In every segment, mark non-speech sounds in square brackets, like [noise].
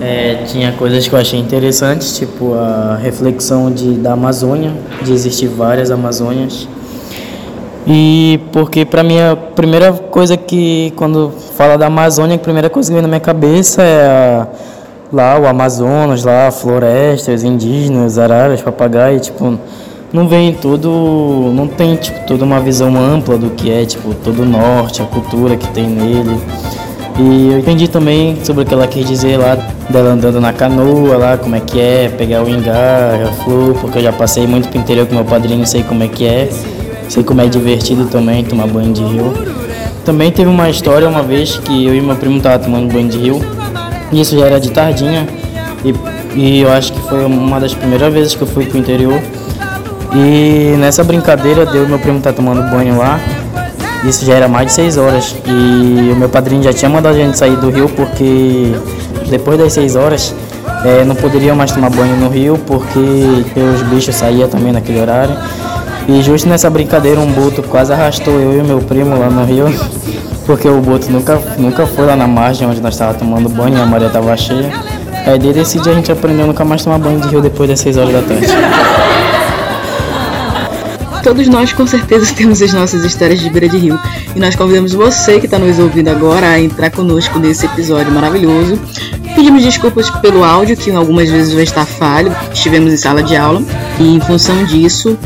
É, tinha coisas que eu achei interessantes, tipo a reflexão de, da Amazônia, de existir várias Amazônias. E porque para mim a primeira coisa que, quando fala da Amazônia, a primeira coisa que vem na minha cabeça é a, lá o Amazonas, lá florestas, indígenas, araras, papagaios, tipo, não vem tudo, não tem tipo toda uma visão ampla do que é tipo todo o norte, a cultura que tem nele. E eu entendi também sobre o que ela quis dizer lá, dela andando na canoa lá, como é que é, pegar o ingá, a flor, porque eu já passei muito pro interior com meu padrinho, sei como é que é, sei como é divertido também tomar banho de rio. Também teve uma história uma vez que eu e meu primo estavam tomando banho de rio, e isso já era de tardinha, e, e eu acho que foi uma das primeiras vezes que eu fui pro interior. E nessa brincadeira, deu meu primo tá tomando banho lá, isso já era mais de 6 horas. E o meu padrinho já tinha mandado a gente sair do rio porque depois das 6 horas é, não poderiam mais tomar banho no rio porque os bichos saíam também naquele horário. E justo nessa brincadeira um boto quase arrastou eu e meu primo lá no rio, [laughs] porque o boto nunca, nunca foi lá na margem onde nós estávamos tomando banho e a maré estava cheia. Aí desde esse dia a gente aprendeu nunca mais tomar banho de rio depois das 6 horas da tarde. [laughs] Todos nós com certeza [laughs] temos as nossas histórias de beira de rio. E nós convidamos você que está nos ouvindo agora a entrar conosco nesse episódio maravilhoso. Pedimos desculpas pelo áudio, que algumas vezes vai estar falho, estivemos em sala de aula, e em função disso,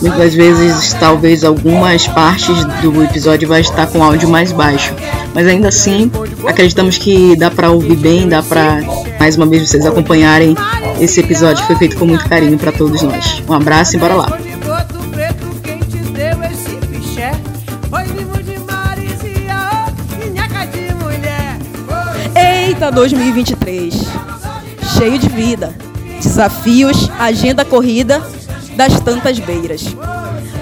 muitas vezes talvez algumas partes do episódio vai estar com áudio mais baixo. Mas ainda assim, acreditamos que dá para ouvir bem, dá para mais uma vez vocês acompanharem esse episódio que foi feito com muito carinho para todos nós. Um abraço e bora lá. Eita 2023, cheio de vida, desafios, agenda corrida das tantas beiras.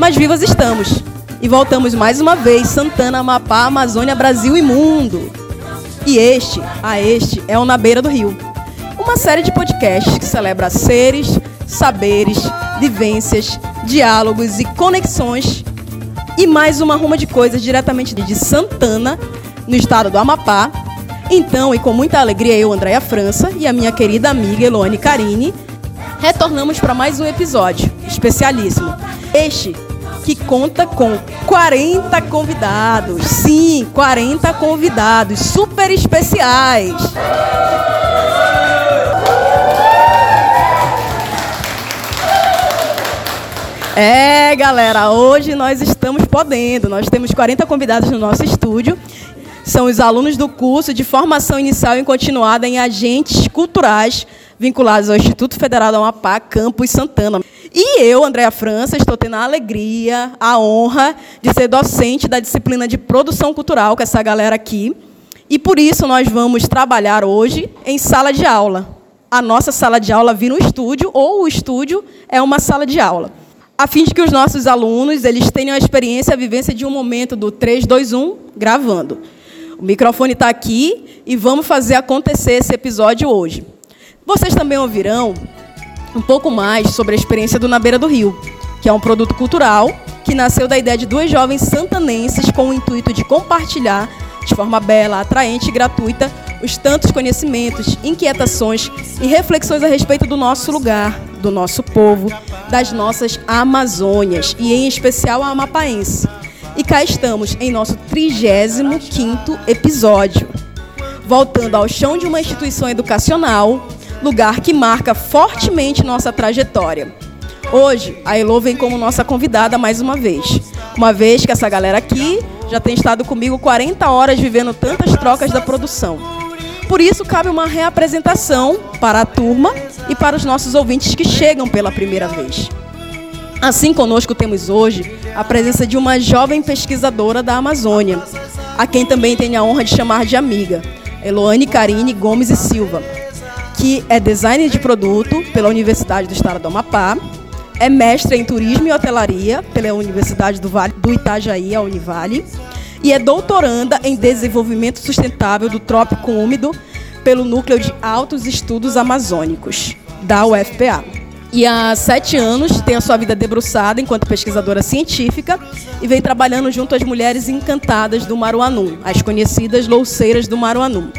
Mas vivas estamos e voltamos mais uma vez Santana, Amapá, Amazônia, Brasil e mundo. E este, a este, é o Na Beira do Rio. Uma série de podcasts que celebra seres, saberes, vivências, diálogos e conexões e mais uma ruma de coisas diretamente de Santana, no estado do Amapá. Então, e com muita alegria, eu, Andréia França, e a minha querida amiga Eloane Carini, retornamos para mais um episódio especialíssimo. Este que conta com 40 convidados. Sim, 40 convidados super especiais. É, galera, hoje nós estamos podendo. Nós temos 40 convidados no nosso estúdio. São os alunos do curso de formação inicial e continuada em agentes culturais vinculados ao Instituto Federal da Amapá, Campus Santana. E eu, Andréa França, estou tendo a alegria, a honra de ser docente da disciplina de produção cultural com essa galera aqui. E por isso nós vamos trabalhar hoje em sala de aula. A nossa sala de aula vira um estúdio, ou o estúdio é uma sala de aula a fim de que os nossos alunos eles tenham a experiência, a vivência de um momento do 3, 2, 1, gravando. O microfone está aqui e vamos fazer acontecer esse episódio hoje. Vocês também ouvirão um pouco mais sobre a experiência do Na Beira do Rio, que é um produto cultural que nasceu da ideia de duas jovens santanenses com o intuito de compartilhar de forma bela, atraente e gratuita os tantos conhecimentos, inquietações e reflexões a respeito do nosso lugar, do nosso povo, das nossas Amazônias e em especial a amapaense. E cá estamos em nosso 35º episódio, voltando ao chão de uma instituição educacional, lugar que marca fortemente nossa trajetória. Hoje, a Elo vem como nossa convidada mais uma vez. Uma vez que essa galera aqui já tem estado comigo 40 horas vivendo tantas trocas da produção. Por isso, cabe uma reapresentação para a turma e para os nossos ouvintes que chegam pela primeira vez. Assim, conosco temos hoje a presença de uma jovem pesquisadora da Amazônia, a quem também tenho a honra de chamar de amiga, Eloane Carine Gomes e Silva, que é designer de produto pela Universidade do Estado do Amapá, é mestre em turismo e hotelaria pela Universidade do, vale, do Itajaí, a Univale, e é doutoranda em desenvolvimento sustentável do trópico úmido pelo Núcleo de Altos Estudos Amazônicos, da UFPA. E há sete anos tem a sua vida debruçada enquanto pesquisadora científica e vem trabalhando junto às mulheres encantadas do Maruanum, as conhecidas louceiras do Maruanum.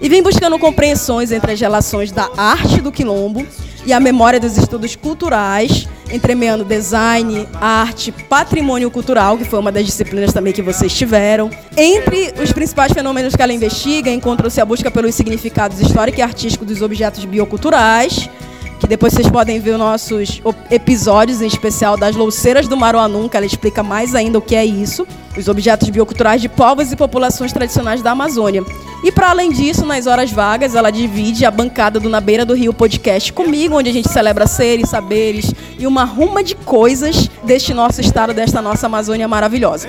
E vem buscando compreensões entre as relações da arte do quilombo e a memória dos estudos culturais, entremeando design, arte, patrimônio cultural, que foi uma das disciplinas também que vocês tiveram. Entre os principais fenômenos que ela investiga, encontra-se a busca pelos significados histórico e artístico dos objetos bioculturais, que depois vocês podem ver os nossos episódios, em especial das louceiras do Maruanum, que ela explica mais ainda o que é isso, os objetos bioculturais de povos e populações tradicionais da Amazônia. E para além disso, nas horas vagas, ela divide a bancada do Na Beira do Rio podcast comigo, onde a gente celebra seres, saberes e uma ruma de coisas deste nosso estado, desta nossa Amazônia maravilhosa.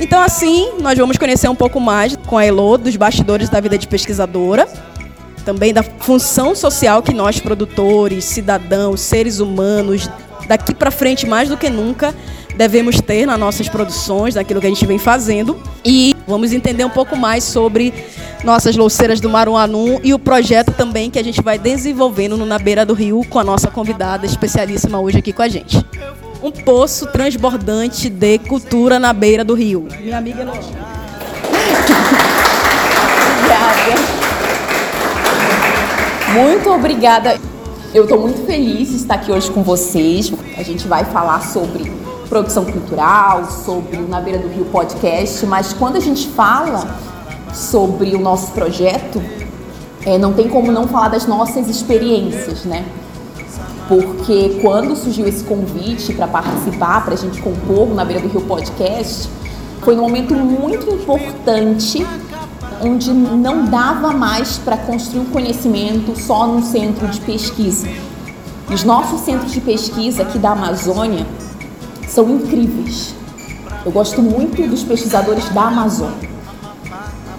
Então, assim, nós vamos conhecer um pouco mais com a Elo, dos bastidores da vida de pesquisadora, também da função social que nós, produtores, cidadãos, seres humanos, daqui para frente mais do que nunca, devemos ter nas nossas produções, naquilo que a gente vem fazendo. E vamos entender um pouco mais sobre nossas louceiras do Maruanum e o projeto também que a gente vai desenvolvendo no Na Beira do Rio com a nossa convidada especialíssima hoje aqui com a gente. Um poço transbordante de cultura na beira do rio. Minha amiga. [laughs] Obrigada. Muito obrigada. Eu estou muito feliz de estar aqui hoje com vocês. A gente vai falar sobre produção cultural, sobre o Na Beira do Rio podcast, mas quando a gente fala sobre o nosso projeto, é, não tem como não falar das nossas experiências, né? Porque quando surgiu esse convite para participar, para a gente compor o Na Beira do Rio podcast, foi um momento muito importante onde não dava mais para construir o conhecimento só num centro de pesquisa. Os nossos centros de pesquisa aqui da Amazônia são incríveis. Eu gosto muito dos pesquisadores da Amazônia.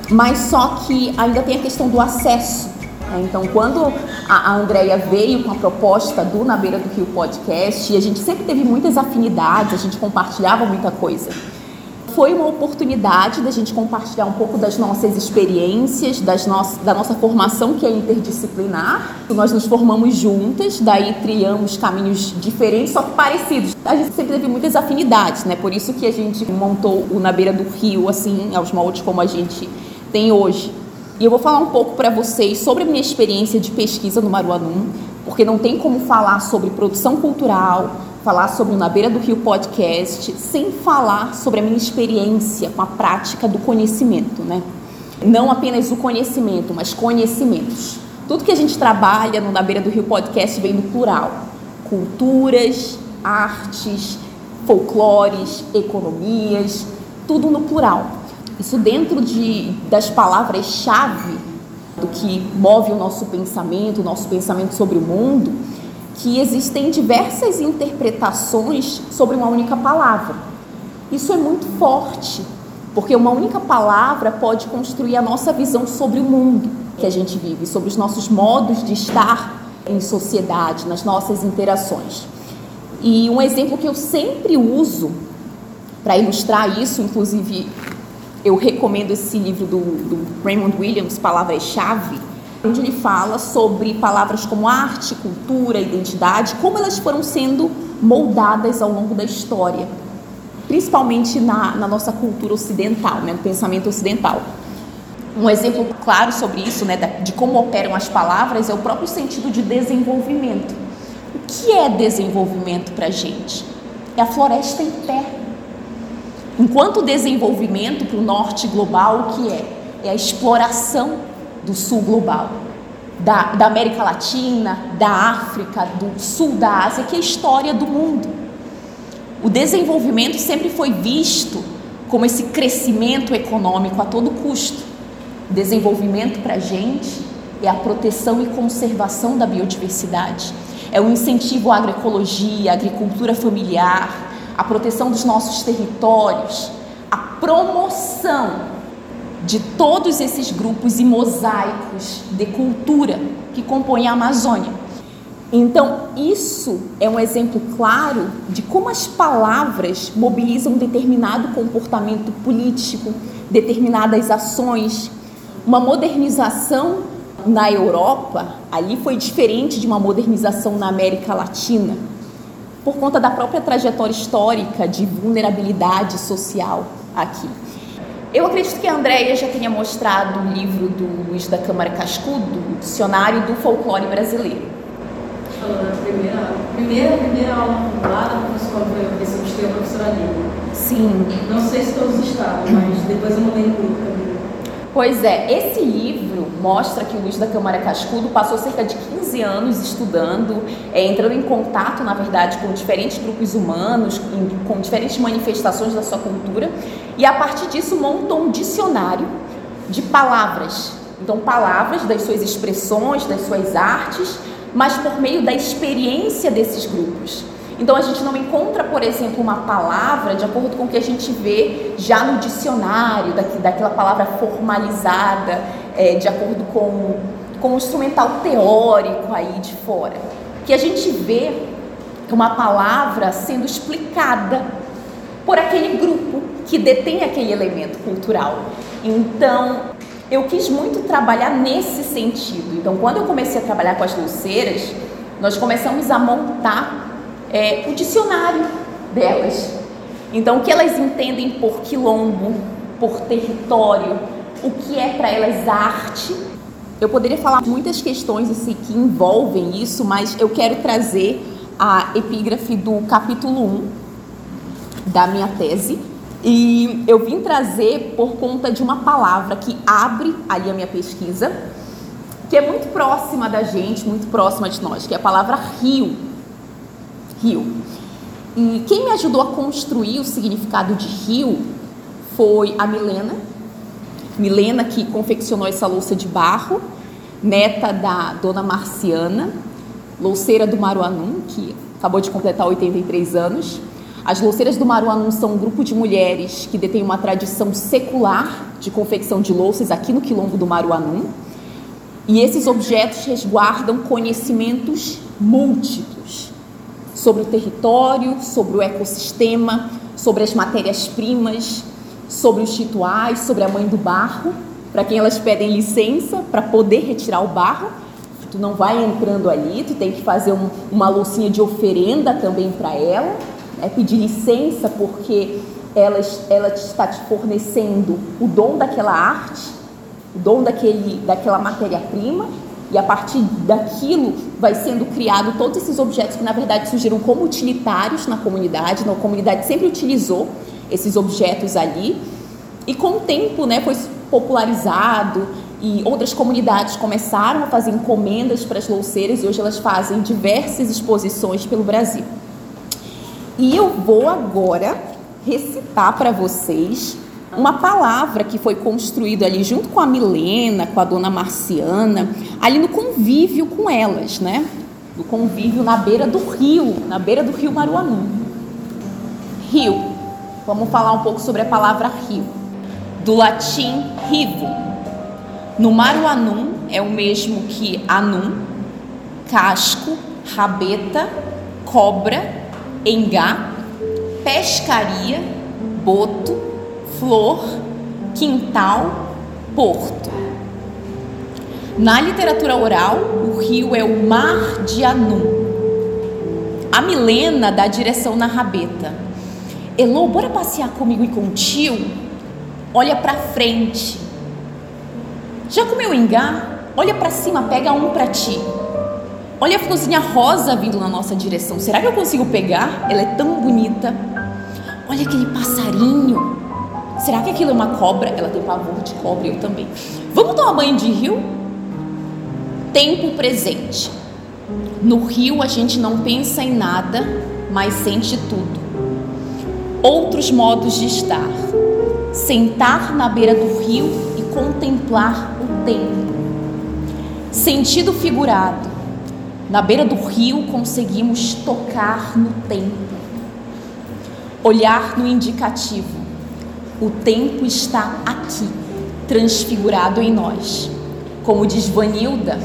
Mas só que ainda tem a questão do acesso. Né? Então, quando a, Andrea veio com a proposta do Na Beira do Rio podcast, e a gente sempre teve muitas afinidades, a gente compartilhava muita coisa foi uma oportunidade da gente compartilhar um pouco das nossas experiências, das no da nossa formação que é interdisciplinar. Nós nos formamos juntas, daí triamos caminhos diferentes, só que parecidos. A gente sempre teve muitas afinidades, né? Por isso que a gente montou o Na Beira do Rio, assim, aos moldes como a gente tem hoje. E eu vou falar um pouco para vocês sobre a minha experiência de pesquisa no Maruanum, porque não tem como falar sobre produção cultural, falar sobre o Na Beira do Rio podcast, sem falar sobre a minha experiência com a prática do conhecimento, né? Não apenas o conhecimento, mas conhecimentos. Tudo que a gente trabalha no Na Beira do Rio podcast vem do plural: culturas, artes, folclores, economias, tudo no plural. Isso dentro de, das palavras-chave do que move o nosso pensamento, o nosso pensamento sobre o mundo, que existem diversas interpretações sobre uma única palavra. Isso é muito forte, porque uma única palavra pode construir a nossa visão sobre o mundo que a gente vive, sobre os nossos modos de estar em sociedade, nas nossas interações. E um exemplo que eu sempre uso para ilustrar isso, inclusive eu recomendo esse livro do, do Raymond Williams, Palavras-Chave, onde ele fala sobre palavras como arte, cultura, identidade, como elas foram sendo moldadas ao longo da história, principalmente na, na nossa cultura ocidental, né, no pensamento ocidental. Um exemplo claro sobre isso, né, de como operam as palavras, é o próprio sentido de desenvolvimento. O que é desenvolvimento para a gente? É a floresta em pé. Enquanto desenvolvimento para o norte global, o que é? É a exploração do sul global, da, da América Latina, da África, do sul da Ásia, que é a história do mundo. O desenvolvimento sempre foi visto como esse crescimento econômico a todo custo. Desenvolvimento para a gente é a proteção e conservação da biodiversidade, é o incentivo à agroecologia, à agricultura familiar, a proteção dos nossos territórios, a promoção de todos esses grupos e mosaicos de cultura que compõem a Amazônia. Então, isso é um exemplo claro de como as palavras mobilizam determinado comportamento político, determinadas ações, uma modernização na Europa, ali foi diferente de uma modernização na América Latina, por conta da própria trajetória histórica de vulnerabilidade social aqui. Eu acredito que a Andrea já tenha mostrado o livro do Luiz da Câmara Cascudo, o Dicionário do Folclore Brasileiro. Da primeira, primeira, primeira aula lá da professora foi a professora, a professora Lívia. Sim. Não sei se todos estavam, mas depois eu mandei no grupo também. Pois é, esse livro mostra que o Luiz da Câmara Cascudo passou cerca de 15 anos estudando, é, entrando em contato, na verdade, com diferentes grupos humanos, em, com diferentes manifestações da sua cultura, e a partir disso montou um dicionário de palavras. Então, palavras das suas expressões, das suas artes, mas por meio da experiência desses grupos. Então a gente não encontra, por exemplo, uma palavra de acordo com o que a gente vê já no dicionário, daquela palavra formalizada, é, de acordo com, com o instrumental teórico aí de fora. Que a gente vê uma palavra sendo explicada por aquele grupo que detém aquele elemento cultural. Então, eu quis muito trabalhar nesse sentido. Então, quando eu comecei a trabalhar com as luceiras, nós começamos a montar é, o dicionário delas. Então, o que elas entendem por quilombo, por território, o que é para elas arte. Eu poderia falar muitas questões assim, que envolvem isso, mas eu quero trazer a epígrafe do capítulo 1 da minha tese. E eu vim trazer por conta de uma palavra que abre ali a minha pesquisa, que é muito próxima da gente, muito próxima de nós, que é a palavra rio. Rio. E quem me ajudou a construir o significado de rio foi a Milena. Milena que confeccionou essa louça de barro, neta da dona Marciana, louceira do Maruanum, que acabou de completar 83 anos. As louceiras do Maruanum são um grupo de mulheres que detêm uma tradição secular de confecção de louças aqui no quilombo do Maruanum. E esses objetos resguardam conhecimentos múltiplos sobre o território, sobre o ecossistema, sobre as matérias-primas, sobre os rituais, sobre a mãe do barro, para quem elas pedem licença para poder retirar o barro. Tu não vai entrando ali, tu tem que fazer um, uma loucinha de oferenda também para ela, né? pedir licença porque ela, ela está te fornecendo o dom daquela arte, o dom daquele, daquela matéria-prima e a partir daquilo vai sendo criado todos esses objetos que na verdade surgiram como utilitários na comunidade, a comunidade sempre utilizou esses objetos ali. E com o tempo, né, foi popularizado e outras comunidades começaram a fazer encomendas para as louceiras e hoje elas fazem diversas exposições pelo Brasil. E eu vou agora recitar para vocês uma palavra que foi construída ali junto com a Milena, com a dona Marciana, ali no convívio com elas, né? No convívio na beira do rio, na beira do rio Maruanum. Rio. Vamos falar um pouco sobre a palavra rio. Do latim rivo. No Maruanum é o mesmo que anum, casco, rabeta, cobra, engá, pescaria, boto, flor, quintal, porto. Na literatura oral, o rio é o mar de Anum. A Milena dá direção na rabeta. Elô, bora passear comigo e com o tio? Olha para frente. Já comeu engá? Olha para cima, pega um para ti. Olha a florzinha rosa vindo na nossa direção. Será que eu consigo pegar? Ela é tão bonita. Olha aquele passarinho. Será que aquilo é uma cobra? Ela tem pavor de cobra, eu também. Vamos tomar banho de rio? Tempo presente. No rio a gente não pensa em nada, mas sente tudo. Outros modos de estar. Sentar na beira do rio e contemplar o tempo. Sentido figurado. Na beira do rio conseguimos tocar no tempo. Olhar no indicativo o tempo está aqui, transfigurado em nós. Como diz Vanilda,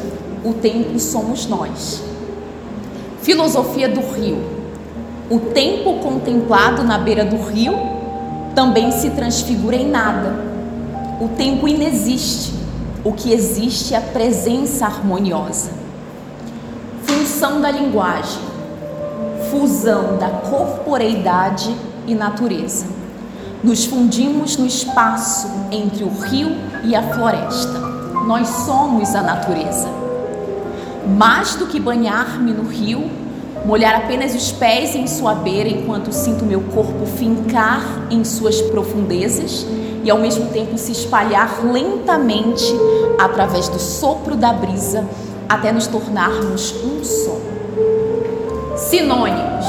o tempo somos nós. Filosofia do rio. O tempo contemplado na beira do rio também se transfigura em nada. O tempo inexiste. o que existe é a presença harmoniosa. Função da linguagem, fusão da corporeidade e natureza. Nos fundimos no espaço entre o rio e a floresta. Nós somos a natureza. Mais do que banhar-me no rio, molhar apenas os pés em sua beira enquanto sinto meu corpo fincar em suas profundezas e ao mesmo tempo se espalhar lentamente através do sopro da brisa até nos tornarmos um só. Sinônimos: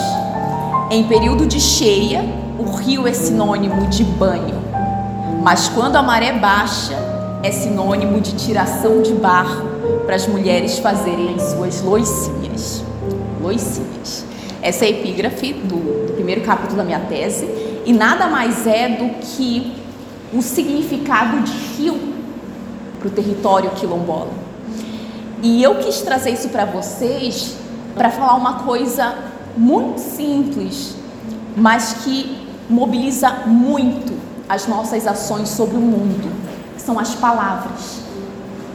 em período de cheia, o rio é sinônimo de banho, mas quando a maré baixa, é sinônimo de tiração de barro para as mulheres fazerem as suas loicinhas. Loicinhas. Essa é a epígrafe do, do primeiro capítulo da minha tese, e nada mais é do que o significado de rio para o território quilombola. E eu quis trazer isso para vocês para falar uma coisa muito simples, mas que mobiliza muito as nossas ações sobre o mundo, que são as palavras.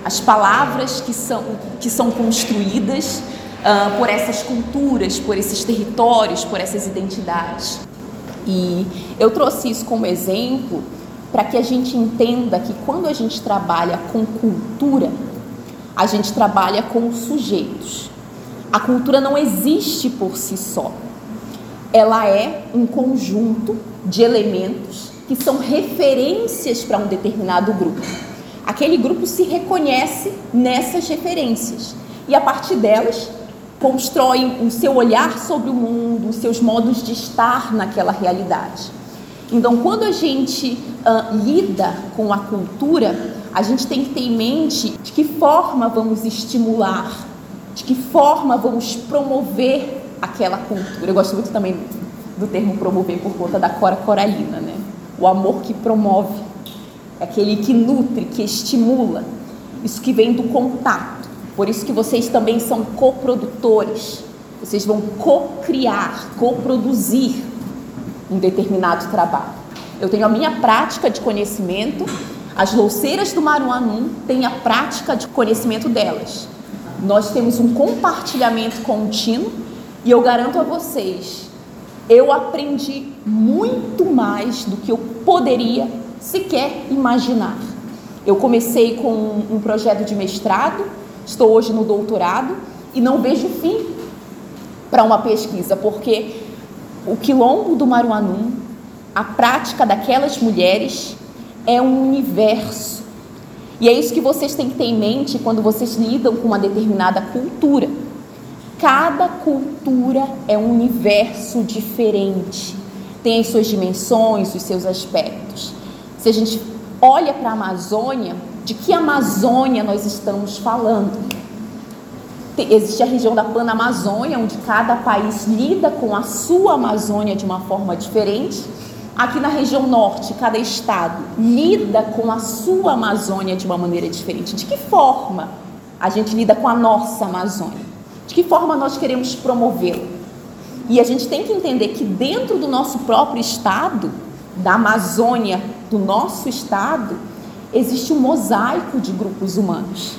As palavras que são, que são construídas uh, por essas culturas, por esses territórios, por essas identidades. E eu trouxe isso como exemplo para que a gente entenda que quando a gente trabalha com cultura, a gente trabalha com sujeitos. A cultura não existe por si só. Ela é um conjunto de elementos que são referências para um determinado grupo. Aquele grupo se reconhece nessas referências e a partir delas constrói o seu olhar sobre o mundo, os seus modos de estar naquela realidade. Então, quando a gente uh, lida com a cultura, a gente tem que ter em mente de que forma vamos estimular, de que forma vamos promover aquela cultura. Eu gosto muito também do termo promover por conta da Cora Coralina, né? O amor que promove, aquele que nutre, que estimula. Isso que vem do contato. Por isso que vocês também são coprodutores. Vocês vão co-criar, co-produzir um determinado trabalho. Eu tenho a minha prática de conhecimento, as louceiras do Maruanum têm a prática de conhecimento delas. Nós temos um compartilhamento contínuo e eu garanto a vocês, eu aprendi muito mais do que eu poderia sequer imaginar. Eu comecei com um projeto de mestrado, estou hoje no doutorado e não vejo fim para uma pesquisa, porque o quilombo do Maruanum, a prática daquelas mulheres é um universo. E é isso que vocês têm que ter em mente quando vocês lidam com uma determinada cultura. Cada cultura é um universo diferente, tem as suas dimensões, os seus aspectos. Se a gente olha para a Amazônia, de que Amazônia nós estamos falando? existe a região da Panamazônia, onde cada país lida com a sua Amazônia de uma forma diferente. Aqui na região norte, cada estado lida com a sua Amazônia de uma maneira diferente. De que forma a gente lida com a nossa Amazônia? De que forma nós queremos promovê-la? E a gente tem que entender que dentro do nosso próprio estado, da Amazônia do nosso estado, existe um mosaico de grupos humanos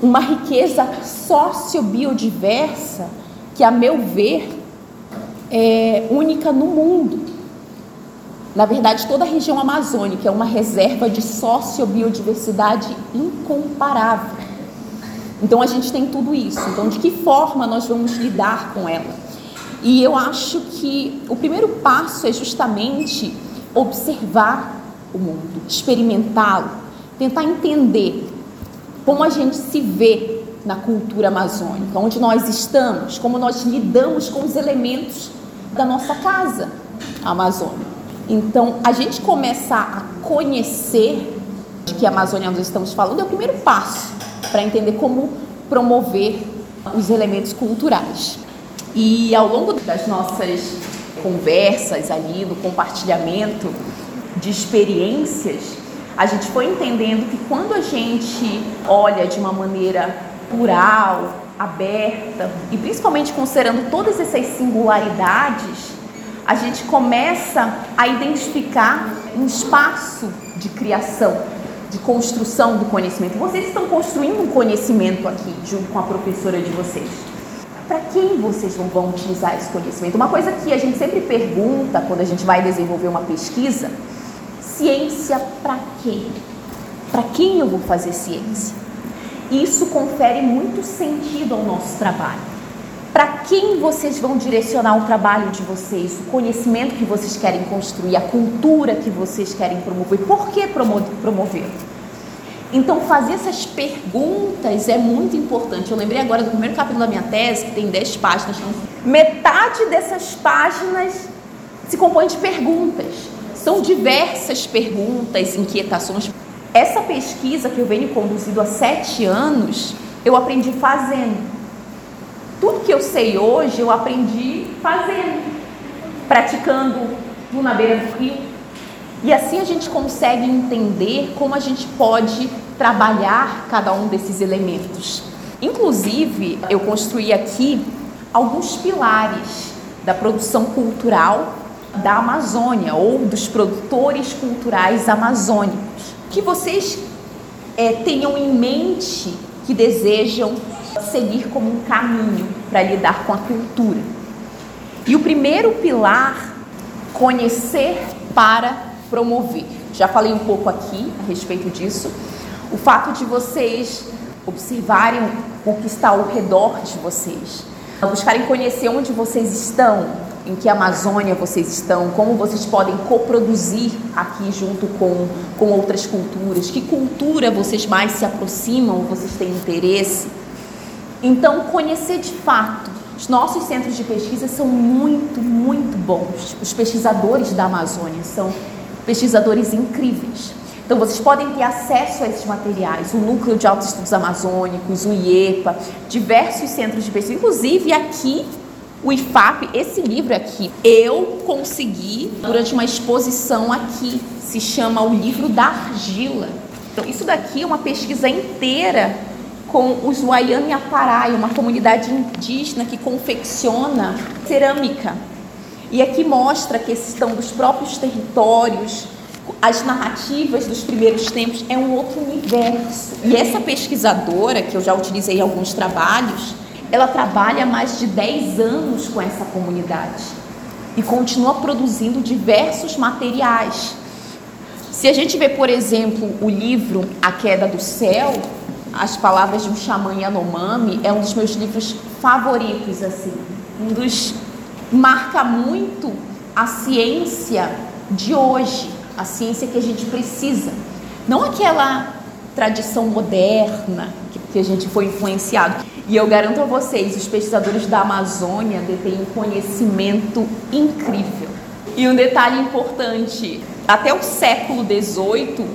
uma riqueza sociobiodiversa que, a meu ver, é única no mundo. Na verdade, toda a região amazônica é uma reserva de sociobiodiversidade incomparável. Então, a gente tem tudo isso. Então, de que forma nós vamos lidar com ela? E eu acho que o primeiro passo é justamente observar o mundo, experimentá-lo, tentar entender como a gente se vê na cultura amazônica, onde nós estamos, como nós lidamos com os elementos da nossa casa, a Amazônia. Então, a gente começar a conhecer de que Amazônia nós estamos falando é o primeiro passo para entender como promover os elementos culturais. E ao longo das nossas conversas ali, do compartilhamento de experiências, a gente foi entendendo que quando a gente olha de uma maneira plural, aberta e principalmente considerando todas essas singularidades, a gente começa a identificar um espaço de criação de construção do conhecimento. Vocês estão construindo um conhecimento aqui, junto com a professora de vocês. Para quem vocês vão utilizar esse conhecimento? Uma coisa que a gente sempre pergunta quando a gente vai desenvolver uma pesquisa: ciência para quem? Para quem eu vou fazer ciência? Isso confere muito sentido ao nosso trabalho para quem vocês vão direcionar o trabalho de vocês, o conhecimento que vocês querem construir, a cultura que vocês querem promover. Por que promover? Então, fazer essas perguntas é muito importante. Eu lembrei agora do primeiro capítulo da minha tese, que tem 10 páginas. Então, metade dessas páginas se compõe de perguntas. São diversas perguntas, inquietações. Essa pesquisa que eu venho conduzindo há sete anos, eu aprendi fazendo. Tudo que eu sei hoje eu aprendi fazendo, praticando na beira do rio. E assim a gente consegue entender como a gente pode trabalhar cada um desses elementos. Inclusive, eu construí aqui alguns pilares da produção cultural da Amazônia ou dos produtores culturais amazônicos. Que vocês é, tenham em mente que desejam seguir como um caminho para lidar com a cultura. E o primeiro pilar, conhecer para promover. Já falei um pouco aqui a respeito disso. O fato de vocês observarem o que está ao redor de vocês, buscarem conhecer onde vocês estão, em que Amazônia vocês estão, como vocês podem coproduzir aqui junto com, com outras culturas, que cultura vocês mais se aproximam, vocês têm interesse. Então, conhecer de fato. Os nossos centros de pesquisa são muito, muito bons. Os pesquisadores da Amazônia são pesquisadores incríveis. Então, vocês podem ter acesso a esses materiais, o Núcleo de Altos Estudos Amazônicos, o IEPA, diversos centros de pesquisa, inclusive aqui, o IFAP, esse livro aqui, eu consegui durante uma exposição aqui, se chama O Livro da Argila. Então, isso daqui é uma pesquisa inteira com os Wayani Aparai, uma comunidade indígena que confecciona cerâmica. E aqui mostra a questão dos próprios territórios, as narrativas dos primeiros tempos é um outro universo. E essa pesquisadora, que eu já utilizei em alguns trabalhos, ela trabalha há mais de 10 anos com essa comunidade e continua produzindo diversos materiais. Se a gente vê, por exemplo, o livro A Queda do Céu, as Palavras de um Xamã Yanomami é um dos meus livros favoritos, assim. Um dos marca muito a ciência de hoje, a ciência que a gente precisa. Não aquela tradição moderna que a gente foi influenciado. E eu garanto a vocês, os pesquisadores da Amazônia detêm um conhecimento incrível. E um detalhe importante, até o século XVIII,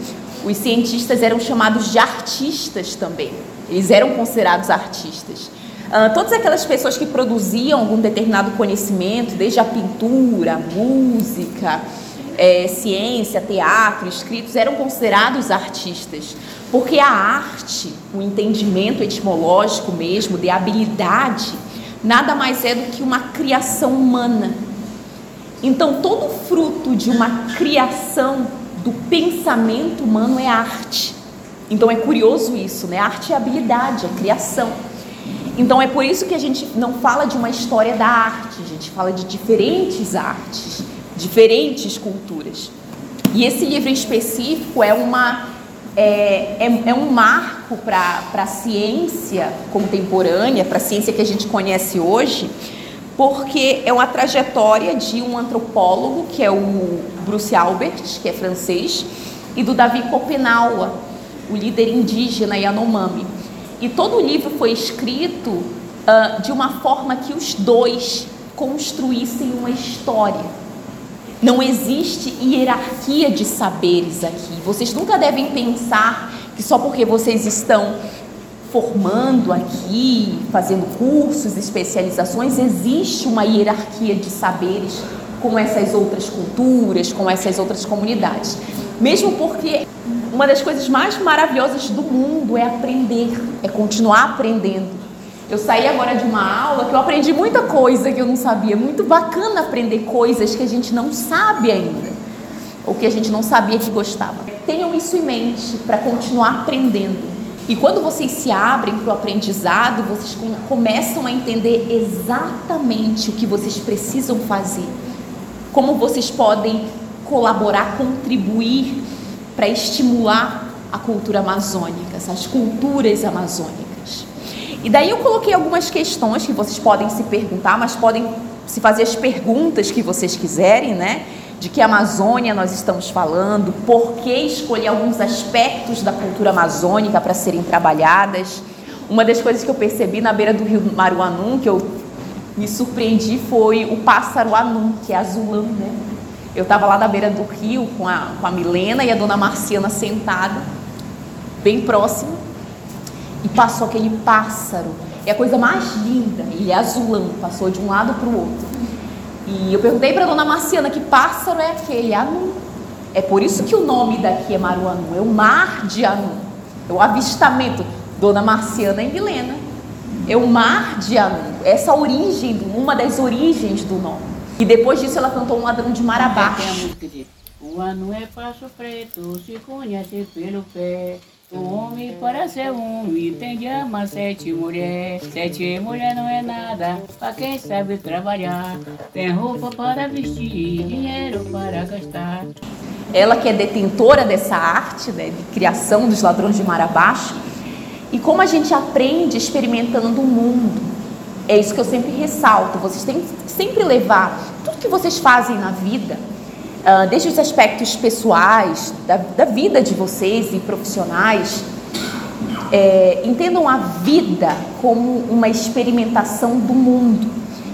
os cientistas eram chamados de artistas também. Eles eram considerados artistas. Uh, todas aquelas pessoas que produziam algum determinado conhecimento, desde a pintura, música, é, ciência, teatro, escritos, eram considerados artistas. Porque a arte, o entendimento etimológico mesmo, de habilidade, nada mais é do que uma criação humana. Então, todo fruto de uma criação do pensamento humano é arte. Então é curioso isso, né? arte é habilidade, é criação. Então é por isso que a gente não fala de uma história da arte, a gente fala de diferentes artes, diferentes culturas. E esse livro em específico é uma é, é, é um marco para a ciência contemporânea, para a ciência que a gente conhece hoje, porque é uma trajetória de um antropólogo, que é o Bruce Albert, que é francês, e do Davi Kopenawa, o líder indígena Yanomami. E todo o livro foi escrito uh, de uma forma que os dois construíssem uma história. Não existe hierarquia de saberes aqui. Vocês nunca devem pensar que só porque vocês estão formando aqui, fazendo cursos, especializações, existe uma hierarquia de saberes com essas outras culturas, com essas outras comunidades. Mesmo porque uma das coisas mais maravilhosas do mundo é aprender, é continuar aprendendo. Eu saí agora de uma aula que eu aprendi muita coisa que eu não sabia. Muito bacana aprender coisas que a gente não sabe ainda. ou que a gente não sabia que gostava. Tenham isso em mente para continuar aprendendo. E quando vocês se abrem para o aprendizado, vocês começam a entender exatamente o que vocês precisam fazer, como vocês podem colaborar, contribuir para estimular a cultura amazônica, essas culturas amazônicas. E daí eu coloquei algumas questões que vocês podem se perguntar, mas podem se fazer as perguntas que vocês quiserem, né? De que Amazônia nós estamos falando, por que escolher alguns aspectos da cultura amazônica para serem trabalhadas. Uma das coisas que eu percebi na beira do rio Maruanum, que eu me surpreendi, foi o pássaro anum, que é azulão, né? Eu estava lá na beira do rio com a, com a Milena e a dona Marciana sentada, bem próximo, e passou aquele pássaro. É a coisa mais linda, ele é azulão, passou de um lado para o outro. E eu perguntei para dona Marciana que pássaro é aquele? Anu. É por isso que o nome daqui é Maruanu, é o mar de Anu. É o avistamento. Dona Marciana e Milena. É o mar de Anu. Essa origem, uma das origens do nome. E depois disso ela cantou um ladrão de mar abaixo. O Anu é passo preto, se conhece pelo pé. O homem para ser um e tem de amar sete mulheres. Sete mulheres não é nada para quem sabe trabalhar. Tem roupa para vestir, dinheiro para gastar. Ela que é detentora dessa arte né, de criação dos ladrões de mar abaixo. E como a gente aprende experimentando o mundo. É isso que eu sempre ressalto. Vocês têm que sempre levar tudo que vocês fazem na vida uh, desde os aspectos pessoais, da, da, vida de vocês e profissionais, é, entendam a vida como uma experimentação do mundo.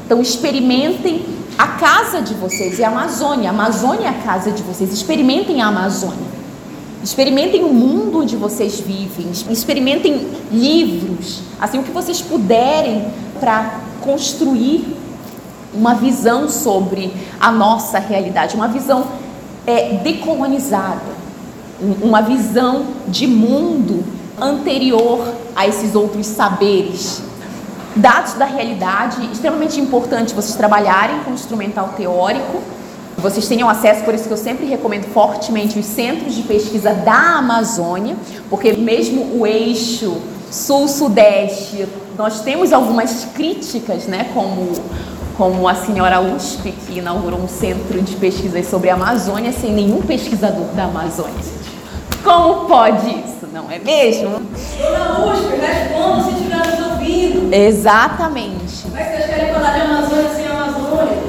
Então, experimentem a casa de vocês e a Amazônia. A Amazônia é a casa de vocês. Experimentem a Amazônia. Experimentem o mundo onde vocês vivem. Experimentem livros, assim, o que vocês puderem para construir uma visão sobre a nossa realidade, uma visão é, decolonizada, uma visão de mundo anterior a esses outros saberes. Dados da realidade, extremamente importante vocês trabalharem com instrumental teórico, vocês tenham acesso, por isso que eu sempre recomendo fortemente os centros de pesquisa da Amazônia, porque mesmo o eixo sul-sudeste, nós temos algumas críticas, né, como como a senhora USP, que inaugurou um centro de pesquisas sobre a Amazônia sem nenhum pesquisador da Amazônia. Como pode isso, não é mesmo? Dona USP, responda se estiver nos ouvindo. Exatamente. Mas vocês querem falar de Amazônia sem Amazônia?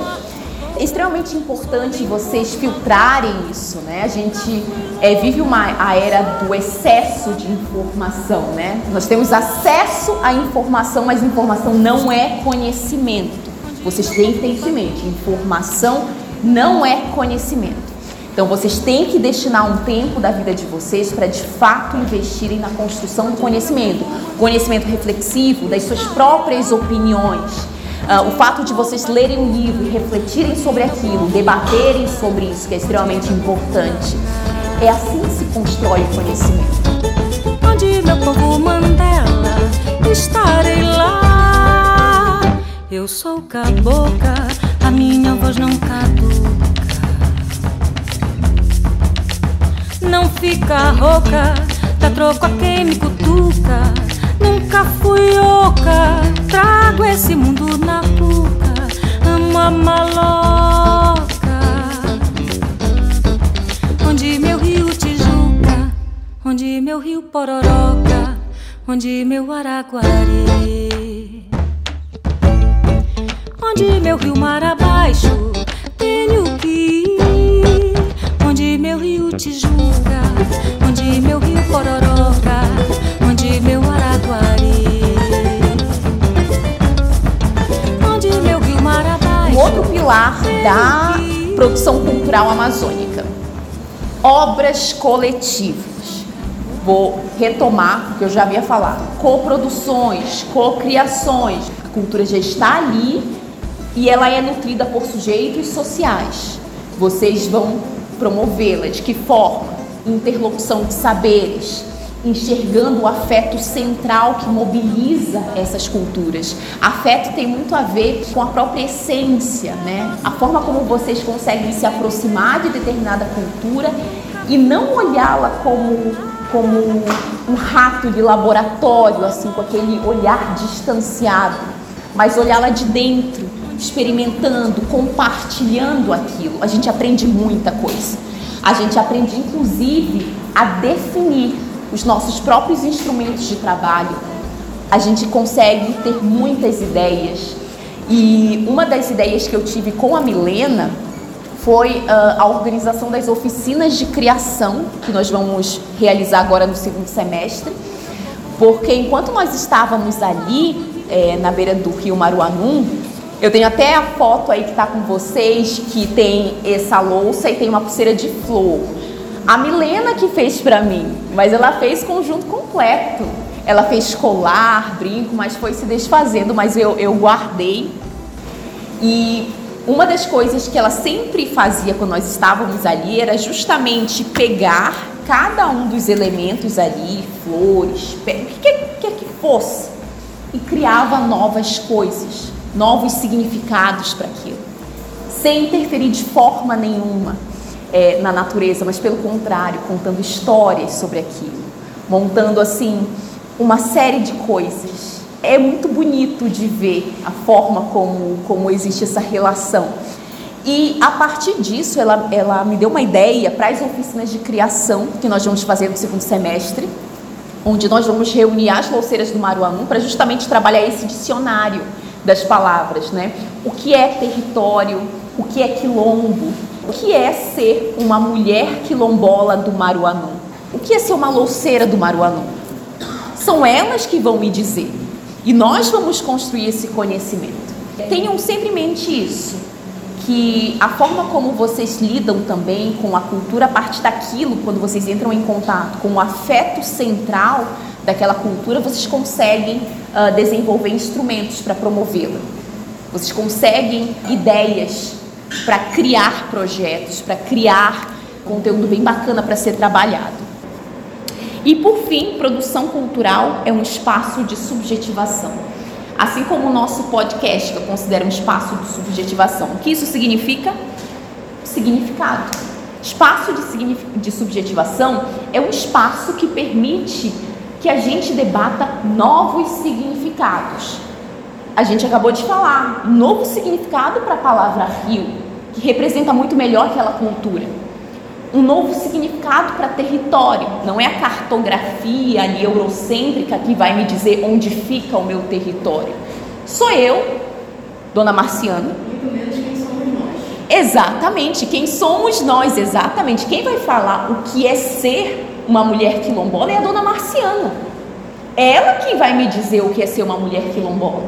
É extremamente importante vocês filtrarem isso, né? A gente é, vive uma a era do excesso de informação, né? Nós temos acesso à informação, mas informação não é conhecimento. Vocês têm que ter isso em mente. Informação não é conhecimento. Então vocês têm que destinar um tempo da vida de vocês para de fato investirem na construção do conhecimento, conhecimento reflexivo das suas próprias opiniões. Uh, o fato de vocês lerem um livro e refletirem sobre aquilo, debaterem sobre isso, que é extremamente importante. É assim que se constrói o conhecimento. Onde meu povo Mandela, estarei lá. Eu sou cabocla, a minha voz não caduca. Não fica rouca, dá troco a quem me cutuca. Nunca fui oca, trago esse mundo na boca. Amo a maloca. Onde meu rio Tijuca, onde meu rio Pororoca, onde meu Araguari. Onde meu rio mar abaixo tenho que ir. Onde meu rio Tijuca, onde meu rio Pororoca, onde meu Araguari. Onde meu rio mar abaixo. Um outro pilar da produção cultural amazônica: obras coletivas. Vou retomar, porque eu já havia falado. Coproduções, cocriações. A cultura já está ali e ela é nutrida por sujeitos sociais. Vocês vão promovê-la de que forma? Interlocução de saberes, enxergando o afeto central que mobiliza essas culturas. Afeto tem muito a ver com a própria essência, né? A forma como vocês conseguem se aproximar de determinada cultura e não olhá-la como como um rato de laboratório, assim, com aquele olhar distanciado, mas olhá-la de dentro, experimentando, compartilhando aquilo. A gente aprende muita coisa. A gente aprende, inclusive, a definir os nossos próprios instrumentos de trabalho. A gente consegue ter muitas ideias. E uma das ideias que eu tive com a Milena foi uh, a organização das oficinas de criação que nós vamos realizar agora no segundo semestre, porque enquanto nós estávamos ali é, na beira do rio Maruanum, eu tenho até a foto aí que está com vocês que tem essa louça e tem uma pulseira de flor. A Milena que fez para mim, mas ela fez conjunto completo. Ela fez colar, brinco, mas foi se desfazendo, mas eu, eu guardei. E uma das coisas que ela sempre fazia quando nós estávamos ali era justamente pegar cada um dos elementos ali, flores, o que quer que fosse, e criava novas coisas, novos significados para aquilo, sem interferir de forma nenhuma é, na natureza, mas pelo contrário, contando histórias sobre aquilo, montando assim uma série de coisas. É muito bonito de ver a forma como, como existe essa relação. E a partir disso, ela, ela me deu uma ideia para as oficinas de criação que nós vamos fazer no segundo semestre, onde nós vamos reunir as louceiras do Maruanum para justamente trabalhar esse dicionário das palavras, né? O que é território, o que é quilombo, o que é ser uma mulher quilombola do Maruanum, o que é ser uma louceira do Maruanum. São elas que vão me dizer. E nós vamos construir esse conhecimento. Tenham sempre em mente isso, que a forma como vocês lidam também com a cultura a partir daquilo, quando vocês entram em contato com o afeto central daquela cultura, vocês conseguem uh, desenvolver instrumentos para promovê-la. Vocês conseguem ideias para criar projetos, para criar conteúdo bem bacana para ser trabalhado. E por fim, produção cultural é um espaço de subjetivação. Assim como o nosso podcast, que eu considero um espaço de subjetivação. O que isso significa? Significado. Espaço de, de subjetivação é um espaço que permite que a gente debata novos significados. A gente acabou de falar, um novo significado para a palavra rio, que representa muito melhor aquela cultura um novo significado para território. Não é a cartografia ali eurocêntrica que vai me dizer onde fica o meu território. Sou eu, Dona Marciana. Muito menos quem somos nós. Exatamente, quem somos nós, exatamente. Quem vai falar o que é ser uma mulher quilombola é a Dona Marciana. Ela quem vai me dizer o que é ser uma mulher quilombola.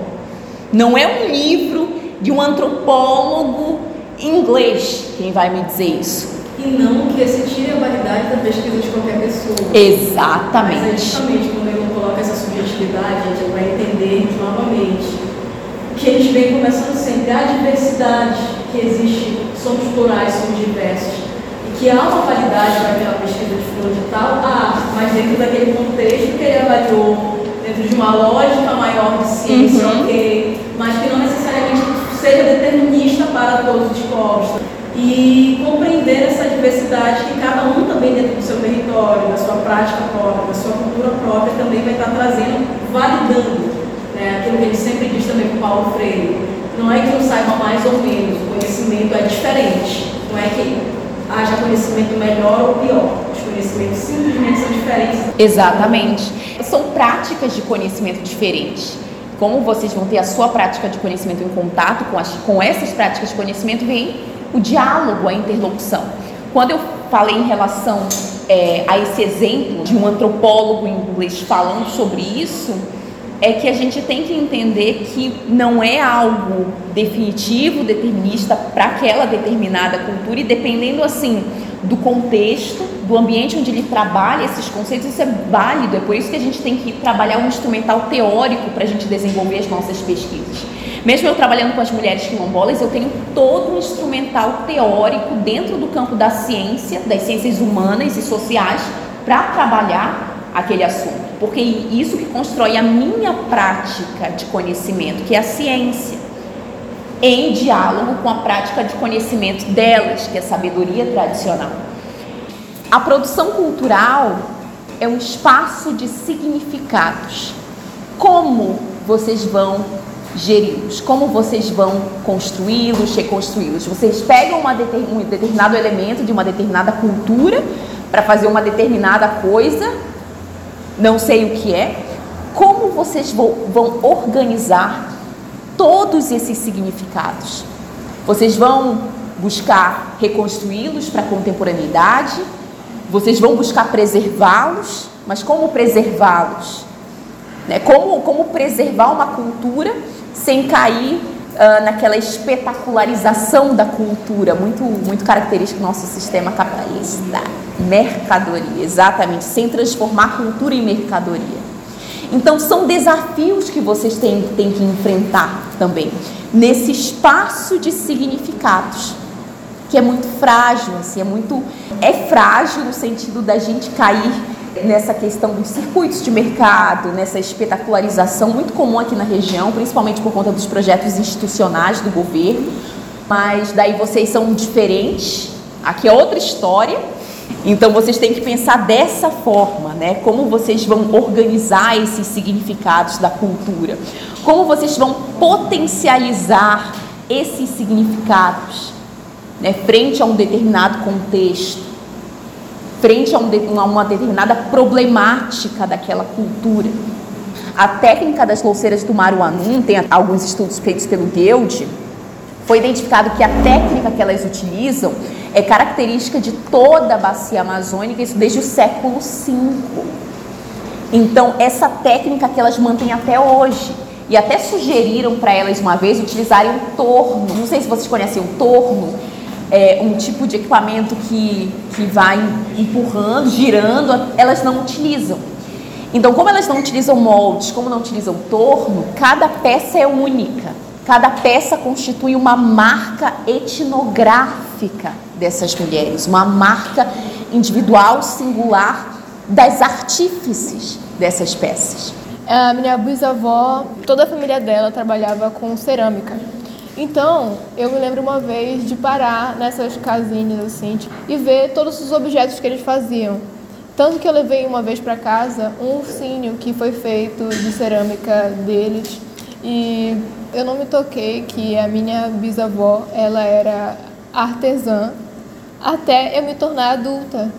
Não é um livro de um antropólogo inglês quem vai me dizer isso e não que se tire a validade da pesquisa de qualquer pessoa. Exatamente. Mas é justamente quando eu coloco essa subjetividade, a gente vai entender novamente que a gente vem conversando sempre, a diversidade que existe, somos plurais, somos diversos, que há uma validade para aquela pesquisa de fulano de tal, ah, mas dentro daquele contexto que ele avaliou, dentro de uma lógica maior de ciência, uhum. ok, mas que não necessariamente seja determinista para todos os povos e compreender essa diversidade que cada um também dentro do seu território, da sua prática própria, da sua cultura própria também vai estar trazendo, validando né, aquilo que ele sempre diz também com Paulo Freire. Não é que eu saiba mais ou menos, o conhecimento é diferente. Não é que haja conhecimento melhor ou pior. Os conhecimentos simplesmente são diferentes. Exatamente. São práticas de conhecimento diferentes. Como vocês vão ter a sua prática de conhecimento em contato com, as, com essas práticas de conhecimento, vem o diálogo, a interlocução. Quando eu falei em relação é, a esse exemplo de um antropólogo inglês falando sobre isso, é que a gente tem que entender que não é algo definitivo, determinista para aquela determinada cultura e dependendo assim do contexto, do ambiente onde ele trabalha esses conceitos, isso é válido. É por isso que a gente tem que trabalhar um instrumental teórico para a gente desenvolver as nossas pesquisas. Mesmo eu trabalhando com as mulheres quilombolas, eu tenho todo um instrumental teórico dentro do campo da ciência, das ciências humanas e sociais, para trabalhar aquele assunto, porque isso que constrói a minha prática de conhecimento, que é a ciência, em diálogo com a prática de conhecimento delas, que é a sabedoria tradicional. A produção cultural é um espaço de significados. Como vocês vão geri-los? Como vocês vão construí-los, reconstruí-los? Vocês pegam uma um determinado elemento de uma determinada cultura para fazer uma determinada coisa, não sei o que é. Como vocês vão organizar todos esses significados? Vocês vão buscar reconstruí-los para a contemporaneidade? Vocês vão buscar preservá-los? Mas como preservá-los? Né? Como, como preservar uma cultura sem cair uh, naquela espetacularização da cultura, muito, muito característica do nosso sistema capitalista. Mercadoria, exatamente, sem transformar cultura em mercadoria. Então, são desafios que vocês têm, têm que enfrentar também, nesse espaço de significados, que é muito frágil, assim, é muito. É frágil no sentido da gente cair nessa questão dos circuitos de mercado, nessa espetacularização muito comum aqui na região, principalmente por conta dos projetos institucionais do governo. Mas daí vocês são diferentes, aqui é outra história. Então vocês têm que pensar dessa forma, né? Como vocês vão organizar esses significados da cultura? Como vocês vão potencializar esses significados, né, frente a um determinado contexto? Frente a, um, a uma determinada problemática daquela cultura. A técnica das louceiras do Maruanum, tem alguns estudos feitos pelo Guild, foi identificado que a técnica que elas utilizam é característica de toda a bacia amazônica, isso desde o século V. Então, essa técnica que elas mantêm até hoje. E até sugeriram para elas uma vez utilizarem o torno. Não sei se vocês conhecem o torno é, um tipo de equipamento que, que vai empurrando, girando, elas não utilizam. Então, como elas não utilizam moldes, como não utilizam torno, cada peça é única. Cada peça constitui uma marca etnográfica dessas mulheres, uma marca individual, singular das artífices dessas peças. A minha bisavó, toda a família dela trabalhava com cerâmica. Então, eu me lembro uma vez de parar nessas casinhas assim e ver todos os objetos que eles faziam. Tanto que eu levei uma vez para casa um ursinho que foi feito de cerâmica deles e eu não me toquei que a minha bisavó ela era artesã até eu me tornar adulta.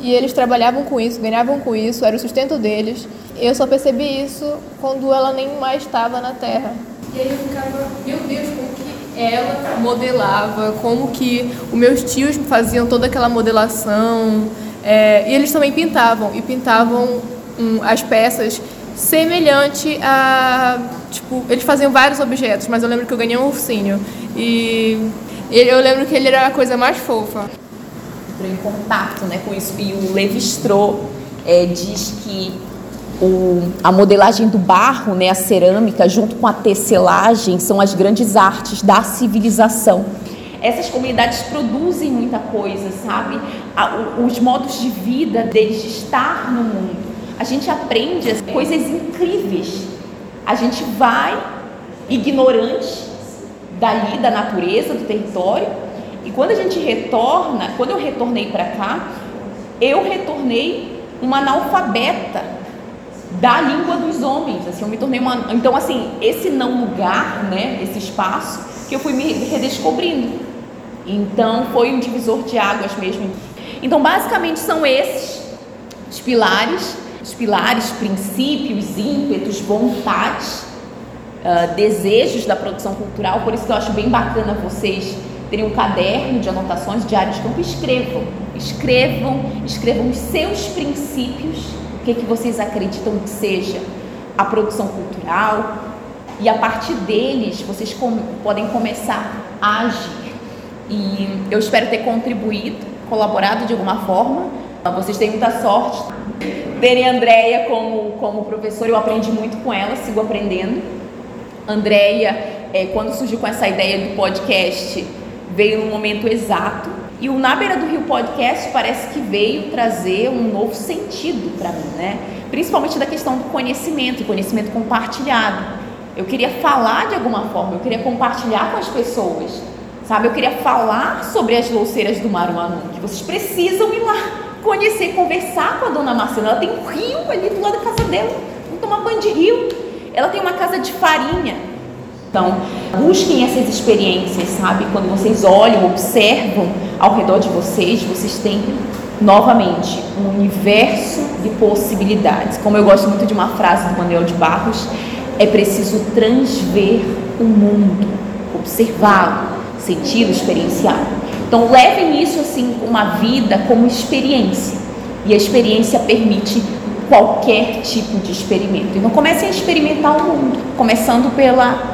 E eles trabalhavam com isso, ganhavam com isso, era o sustento deles. Eu só percebi isso quando ela nem mais estava na Terra. E aí eu ficava, meu Deus, como que ela modelava, como que os meus tios faziam toda aquela modelação. É, e eles também pintavam, e pintavam um, as peças semelhante a. Tipo, eles faziam vários objetos, mas eu lembro que eu ganhei um ursinho. E eu lembro que ele era a coisa mais fofa. Entrou em contato né, com isso. E o Levi Strauss é, diz que o, a modelagem do barro, né, a cerâmica, junto com a tecelagem, são as grandes artes da civilização. Essas comunidades produzem muita coisa, sabe? Os modos de vida deles de estar no mundo. A gente aprende coisas incríveis. A gente vai ignorante dali, da natureza, do território, e quando a gente retorna, quando eu retornei para cá, eu retornei uma analfabeta da língua dos homens. Assim, eu me tornei uma. Então, assim, esse não lugar, né, esse espaço, que eu fui me redescobrindo. Então, foi um divisor de águas mesmo. Então, basicamente, são esses os pilares, os pilares, princípios, ímpetos, vontades, uh, desejos da produção cultural. Por isso que eu acho bem bacana vocês terem um caderno de anotações, diários de campo. Escrevam, escrevam, escrevam os seus princípios o que, que vocês acreditam que seja a produção cultural, e a partir deles vocês com, podem começar a agir. E eu espero ter contribuído, colaborado de alguma forma. Vocês têm muita sorte. Terem a Andrea como, como professora, eu aprendi muito com ela, sigo aprendendo. Andrea, é, quando surgiu com essa ideia do podcast, veio no momento exato E o Na Beira do Rio Podcast parece que veio trazer um novo sentido para mim, né? Principalmente da questão do conhecimento, conhecimento compartilhado. Eu queria falar de alguma forma, eu queria compartilhar com as pessoas, sabe? Eu queria falar sobre as louceiras do Maruanu, que vocês precisam ir lá conhecer, conversar com a dona Marcela. Ela tem um rio ali do lado da casa dela, vamos tomar banho de rio. Ela tem uma casa de farinha, então, busquem essas experiências, sabe? Quando vocês olham, observam ao redor de vocês, vocês têm novamente um universo de possibilidades. Como eu gosto muito de uma frase do Manuel de Barros, é preciso transver o mundo, observá-lo, senti-lo, experienciá-lo. Então, levem isso assim, uma vida como experiência. E a experiência permite qualquer tipo de experimento. Então, comecem a experimentar o mundo, começando pela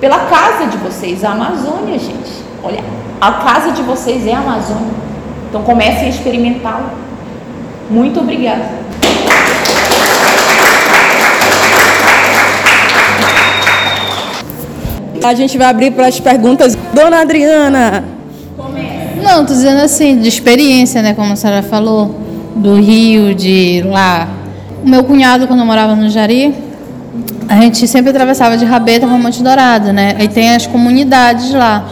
pela casa de vocês, a Amazônia, gente. Olha, a casa de vocês é a Amazônia. Então comecem a experimentá-lo. Muito obrigada. A gente vai abrir para as perguntas. Dona Adriana. Não, tô dizendo assim, de experiência, né? Como a senhora falou, do Rio, de lá. O meu cunhado, quando eu morava no Jari, a gente sempre atravessava de Rabeta para Monte Dourado, né? Aí tem as comunidades lá.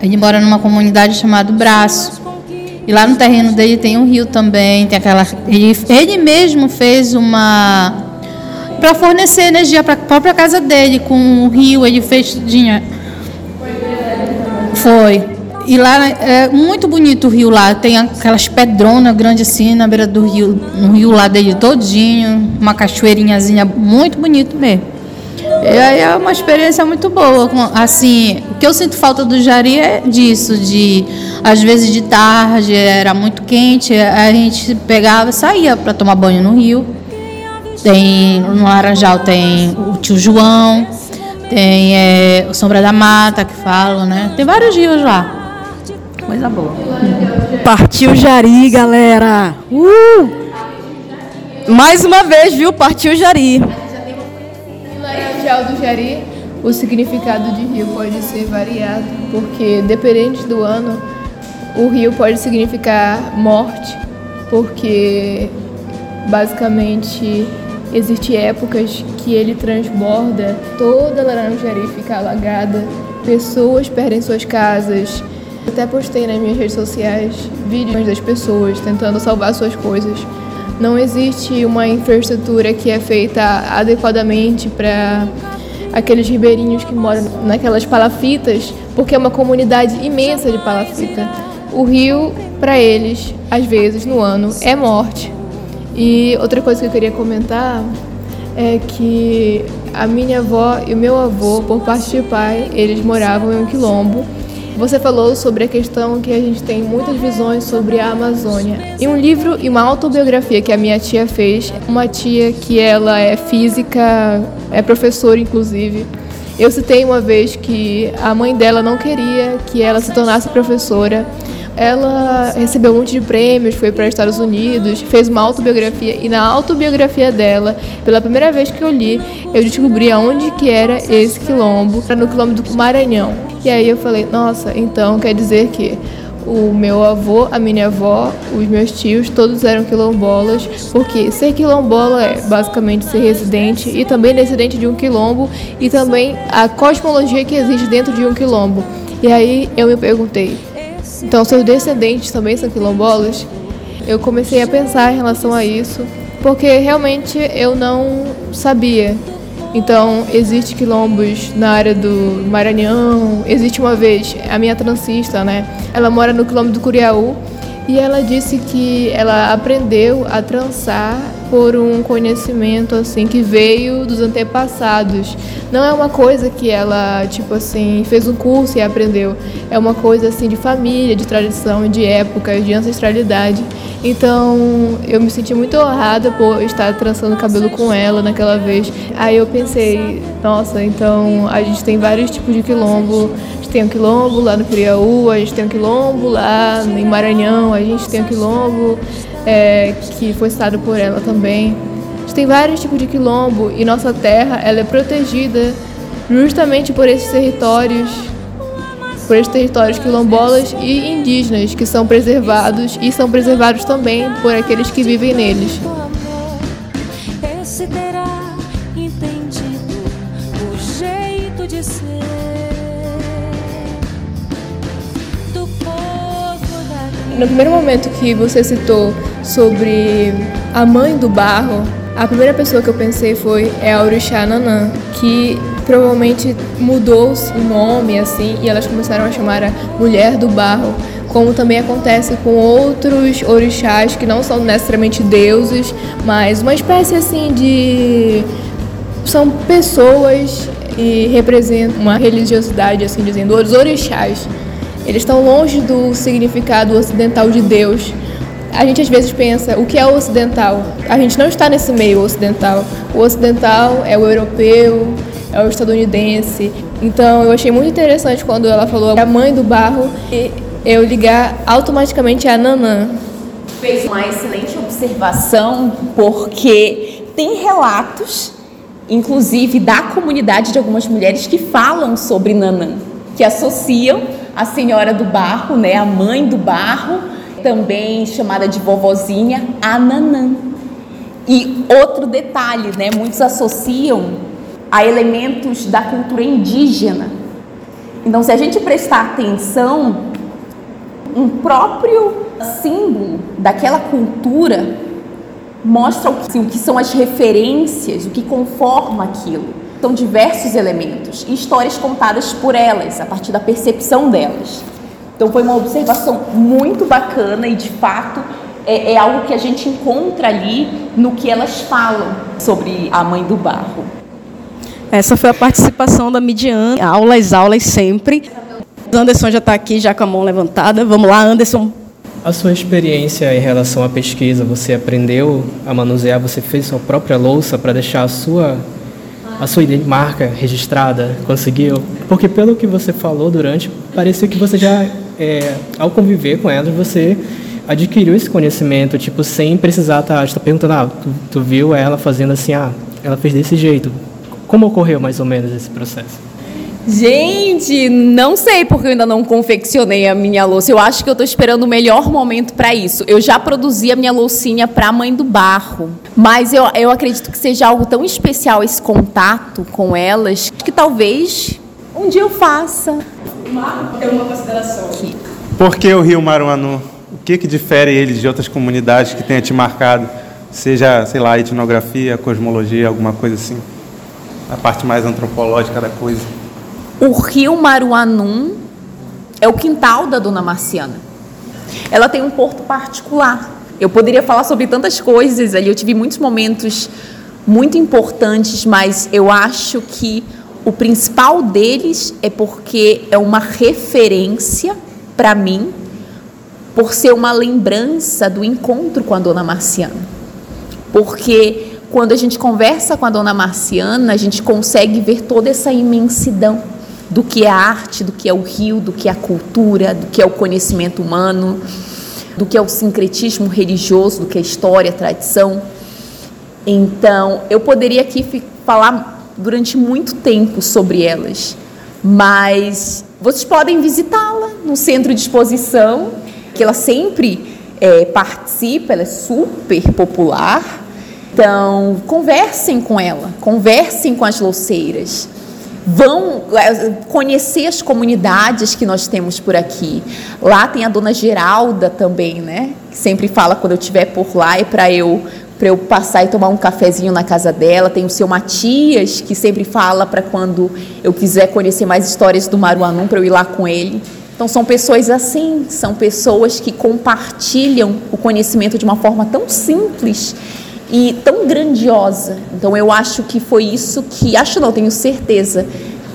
Ele mora numa comunidade chamada Braço. E lá no terreno dele tem um rio também, tem aquela ele, ele mesmo fez uma para fornecer energia para a própria casa dele com o rio, ele fez tinha Foi. E lá é muito bonito o rio lá, tem aquelas pedronas grandes assim na beira do rio, no rio lá dele todinho, uma cachoeirinhazinha muito bonito mesmo. E aí é uma experiência muito boa. Assim, o que eu sinto falta do Jari é disso, de às vezes de tarde era muito quente, a gente pegava saía para tomar banho no rio. Tem no Laranjal tem o tio João, tem é, o Sombra da Mata que falam, né? Tem vários rios lá coisa boa. Partiu Jari, galera! Uh! Mais uma vez, viu? Partiu Jari. No Laranjal do Jari, o significado de rio pode ser variado, porque dependente do ano, o rio pode significar morte, porque basicamente existem épocas que ele transborda, toda a Laranjari fica alagada, pessoas perdem suas casas, até postei nas minhas redes sociais vídeos das pessoas tentando salvar suas coisas. Não existe uma infraestrutura que é feita adequadamente para aqueles ribeirinhos que moram naquelas palafitas, porque é uma comunidade imensa de palafita. O rio, para eles, às vezes no ano, é morte. E outra coisa que eu queria comentar é que a minha avó e o meu avô, por parte de pai, eles moravam em um quilombo você falou sobre a questão que a gente tem muitas visões sobre a Amazônia. Em um livro e uma autobiografia que a minha tia fez, uma tia que ela é física, é professora inclusive, eu citei uma vez que a mãe dela não queria que ela se tornasse professora. Ela recebeu um monte de prêmios, foi para os Estados Unidos, fez uma autobiografia e na autobiografia dela, pela primeira vez que eu li, eu descobri aonde que era esse quilombo, era no quilombo do Maranhão. E aí eu falei, nossa, então quer dizer que o meu avô, a minha avó, os meus tios, todos eram quilombolas, porque ser quilombola é basicamente ser residente e também residente de um quilombo e também a cosmologia que existe dentro de um quilombo. E aí eu me perguntei, então seus descendentes também são quilombolas? Eu comecei a pensar em relação a isso, porque realmente eu não sabia então, existe quilombos na área do Maranhão. Existe uma vez, a minha transista, né? Ela mora no quilombo do Curiaú e ela disse que ela aprendeu a trançar por um conhecimento assim que veio dos antepassados. Não é uma coisa que ela, tipo assim, fez um curso e aprendeu. É uma coisa assim de família, de tradição, de época, de ancestralidade. Então eu me senti muito honrada por estar trançando cabelo com ela naquela vez. Aí eu pensei, nossa, então a gente tem vários tipos de quilombo. A gente tem um quilombo lá no Criaú, a gente tem um quilombo lá em Maranhão, a gente tem um quilombo é, que foi citado por ela também. A gente tem vários tipos de quilombo e nossa terra ela é protegida justamente por esses territórios por esses territórios quilombolas e indígenas que são preservados e são preservados também por aqueles que vivem neles. No primeiro momento que você citou sobre a mãe do barro, a primeira pessoa que eu pensei foi é a Orixá Nanã, que provavelmente mudou o nome assim e elas começaram a chamar a Mulher do Barro, como também acontece com outros orixás que não são necessariamente deuses, mas uma espécie assim de são pessoas e representam uma religiosidade assim dizendo os orixás. Eles estão longe do significado ocidental de Deus. A gente às vezes pensa, o que é o ocidental? A gente não está nesse meio ocidental. O ocidental é o europeu, é o estadunidense. Então eu achei muito interessante quando ela falou a mãe do barro e eu ligar automaticamente a Nanã. fez uma excelente observação, porque tem relatos, inclusive da comunidade de algumas mulheres que falam sobre Nanã, que associam a Senhora do Barro, né, a mãe do barro, também chamada de vovozinha, a Nanã. E outro detalhe, né, muitos associam a elementos da cultura indígena. Então, se a gente prestar atenção, um próprio símbolo daquela cultura mostra o que, o que são as referências, o que conforma aquilo. São diversos elementos e histórias contadas por elas, a partir da percepção delas. Então foi uma observação muito bacana e de fato é, é algo que a gente encontra ali no que elas falam sobre a mãe do barro. Essa foi a participação da Midian. Aulas, aulas sempre. Anderson já está aqui, já com a mão levantada. Vamos lá, Anderson. A sua experiência em relação à pesquisa, você aprendeu a manusear, você fez sua própria louça para deixar a sua a sua marca registrada, conseguiu? Porque pelo que você falou durante, pareceu que você já, é, ao conviver com elas, você adquiriu esse conhecimento, tipo, sem precisar estar tá, tá perguntando, ah, tu, tu viu ela fazendo assim, ah, ela fez desse jeito. Como ocorreu mais ou menos esse processo? Gente, não sei porque eu ainda não confeccionei a minha louça. Eu acho que eu estou esperando o melhor momento para isso. Eu já produzi a minha loucinha para a mãe do barro, mas eu, eu acredito que seja algo tão especial esse contato com elas que talvez um dia eu faça. Marco, tem uma consideração. Por que o Rio Maruanu? O que, que difere ele de outras comunidades que tenha te marcado? Seja, sei lá, etnografia, cosmologia, alguma coisa assim? A parte mais antropológica da coisa. O rio Maruanum é o quintal da Dona Marciana. Ela tem um porto particular. Eu poderia falar sobre tantas coisas ali, eu tive muitos momentos muito importantes, mas eu acho que o principal deles é porque é uma referência para mim, por ser uma lembrança do encontro com a Dona Marciana. Porque quando a gente conversa com a Dona Marciana, a gente consegue ver toda essa imensidão do que é a arte, do que é o rio, do que é a cultura, do que é o conhecimento humano, do que é o sincretismo religioso, do que é a história, a tradição. Então, eu poderia aqui falar durante muito tempo sobre elas, mas vocês podem visitá-la no centro de exposição, que ela sempre é, participa, ela é super popular. Então, conversem com ela, conversem com as louceiras vão é, conhecer as comunidades que nós temos por aqui. Lá tem a dona Geralda também, né? Que sempre fala quando eu estiver por lá é para eu para eu passar e tomar um cafezinho na casa dela. Tem o seu Matias, que sempre fala para quando eu quiser conhecer mais histórias do Maruanum, para eu ir lá com ele. Então, são pessoas assim, são pessoas que compartilham o conhecimento de uma forma tão simples e tão grandiosa. Então eu acho que foi isso que, acho não, tenho certeza,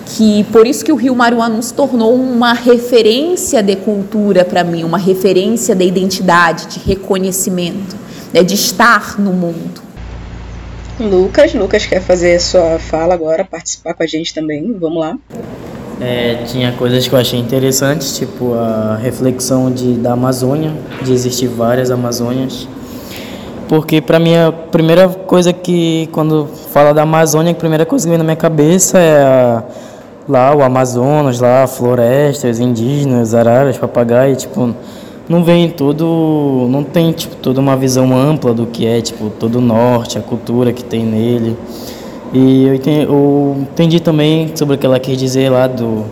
que por isso que o Rio Maruanu se tornou uma referência de cultura para mim, uma referência de identidade, de reconhecimento, né, de estar no mundo. Lucas, Lucas quer fazer sua fala agora, participar com a gente também, vamos lá. É, tinha coisas que eu achei interessantes, tipo a reflexão de, da Amazônia, de existir várias Amazônias, porque para mim a primeira coisa que quando fala da Amazônia, a primeira coisa que vem na minha cabeça é a, lá o Amazonas, lá florestas, indígenas, araras, papagaios, tipo, não vem tudo, não tem tipo toda uma visão ampla do que é tipo todo o norte, a cultura que tem nele. E eu entendi, eu entendi também sobre o que ela quis dizer lá do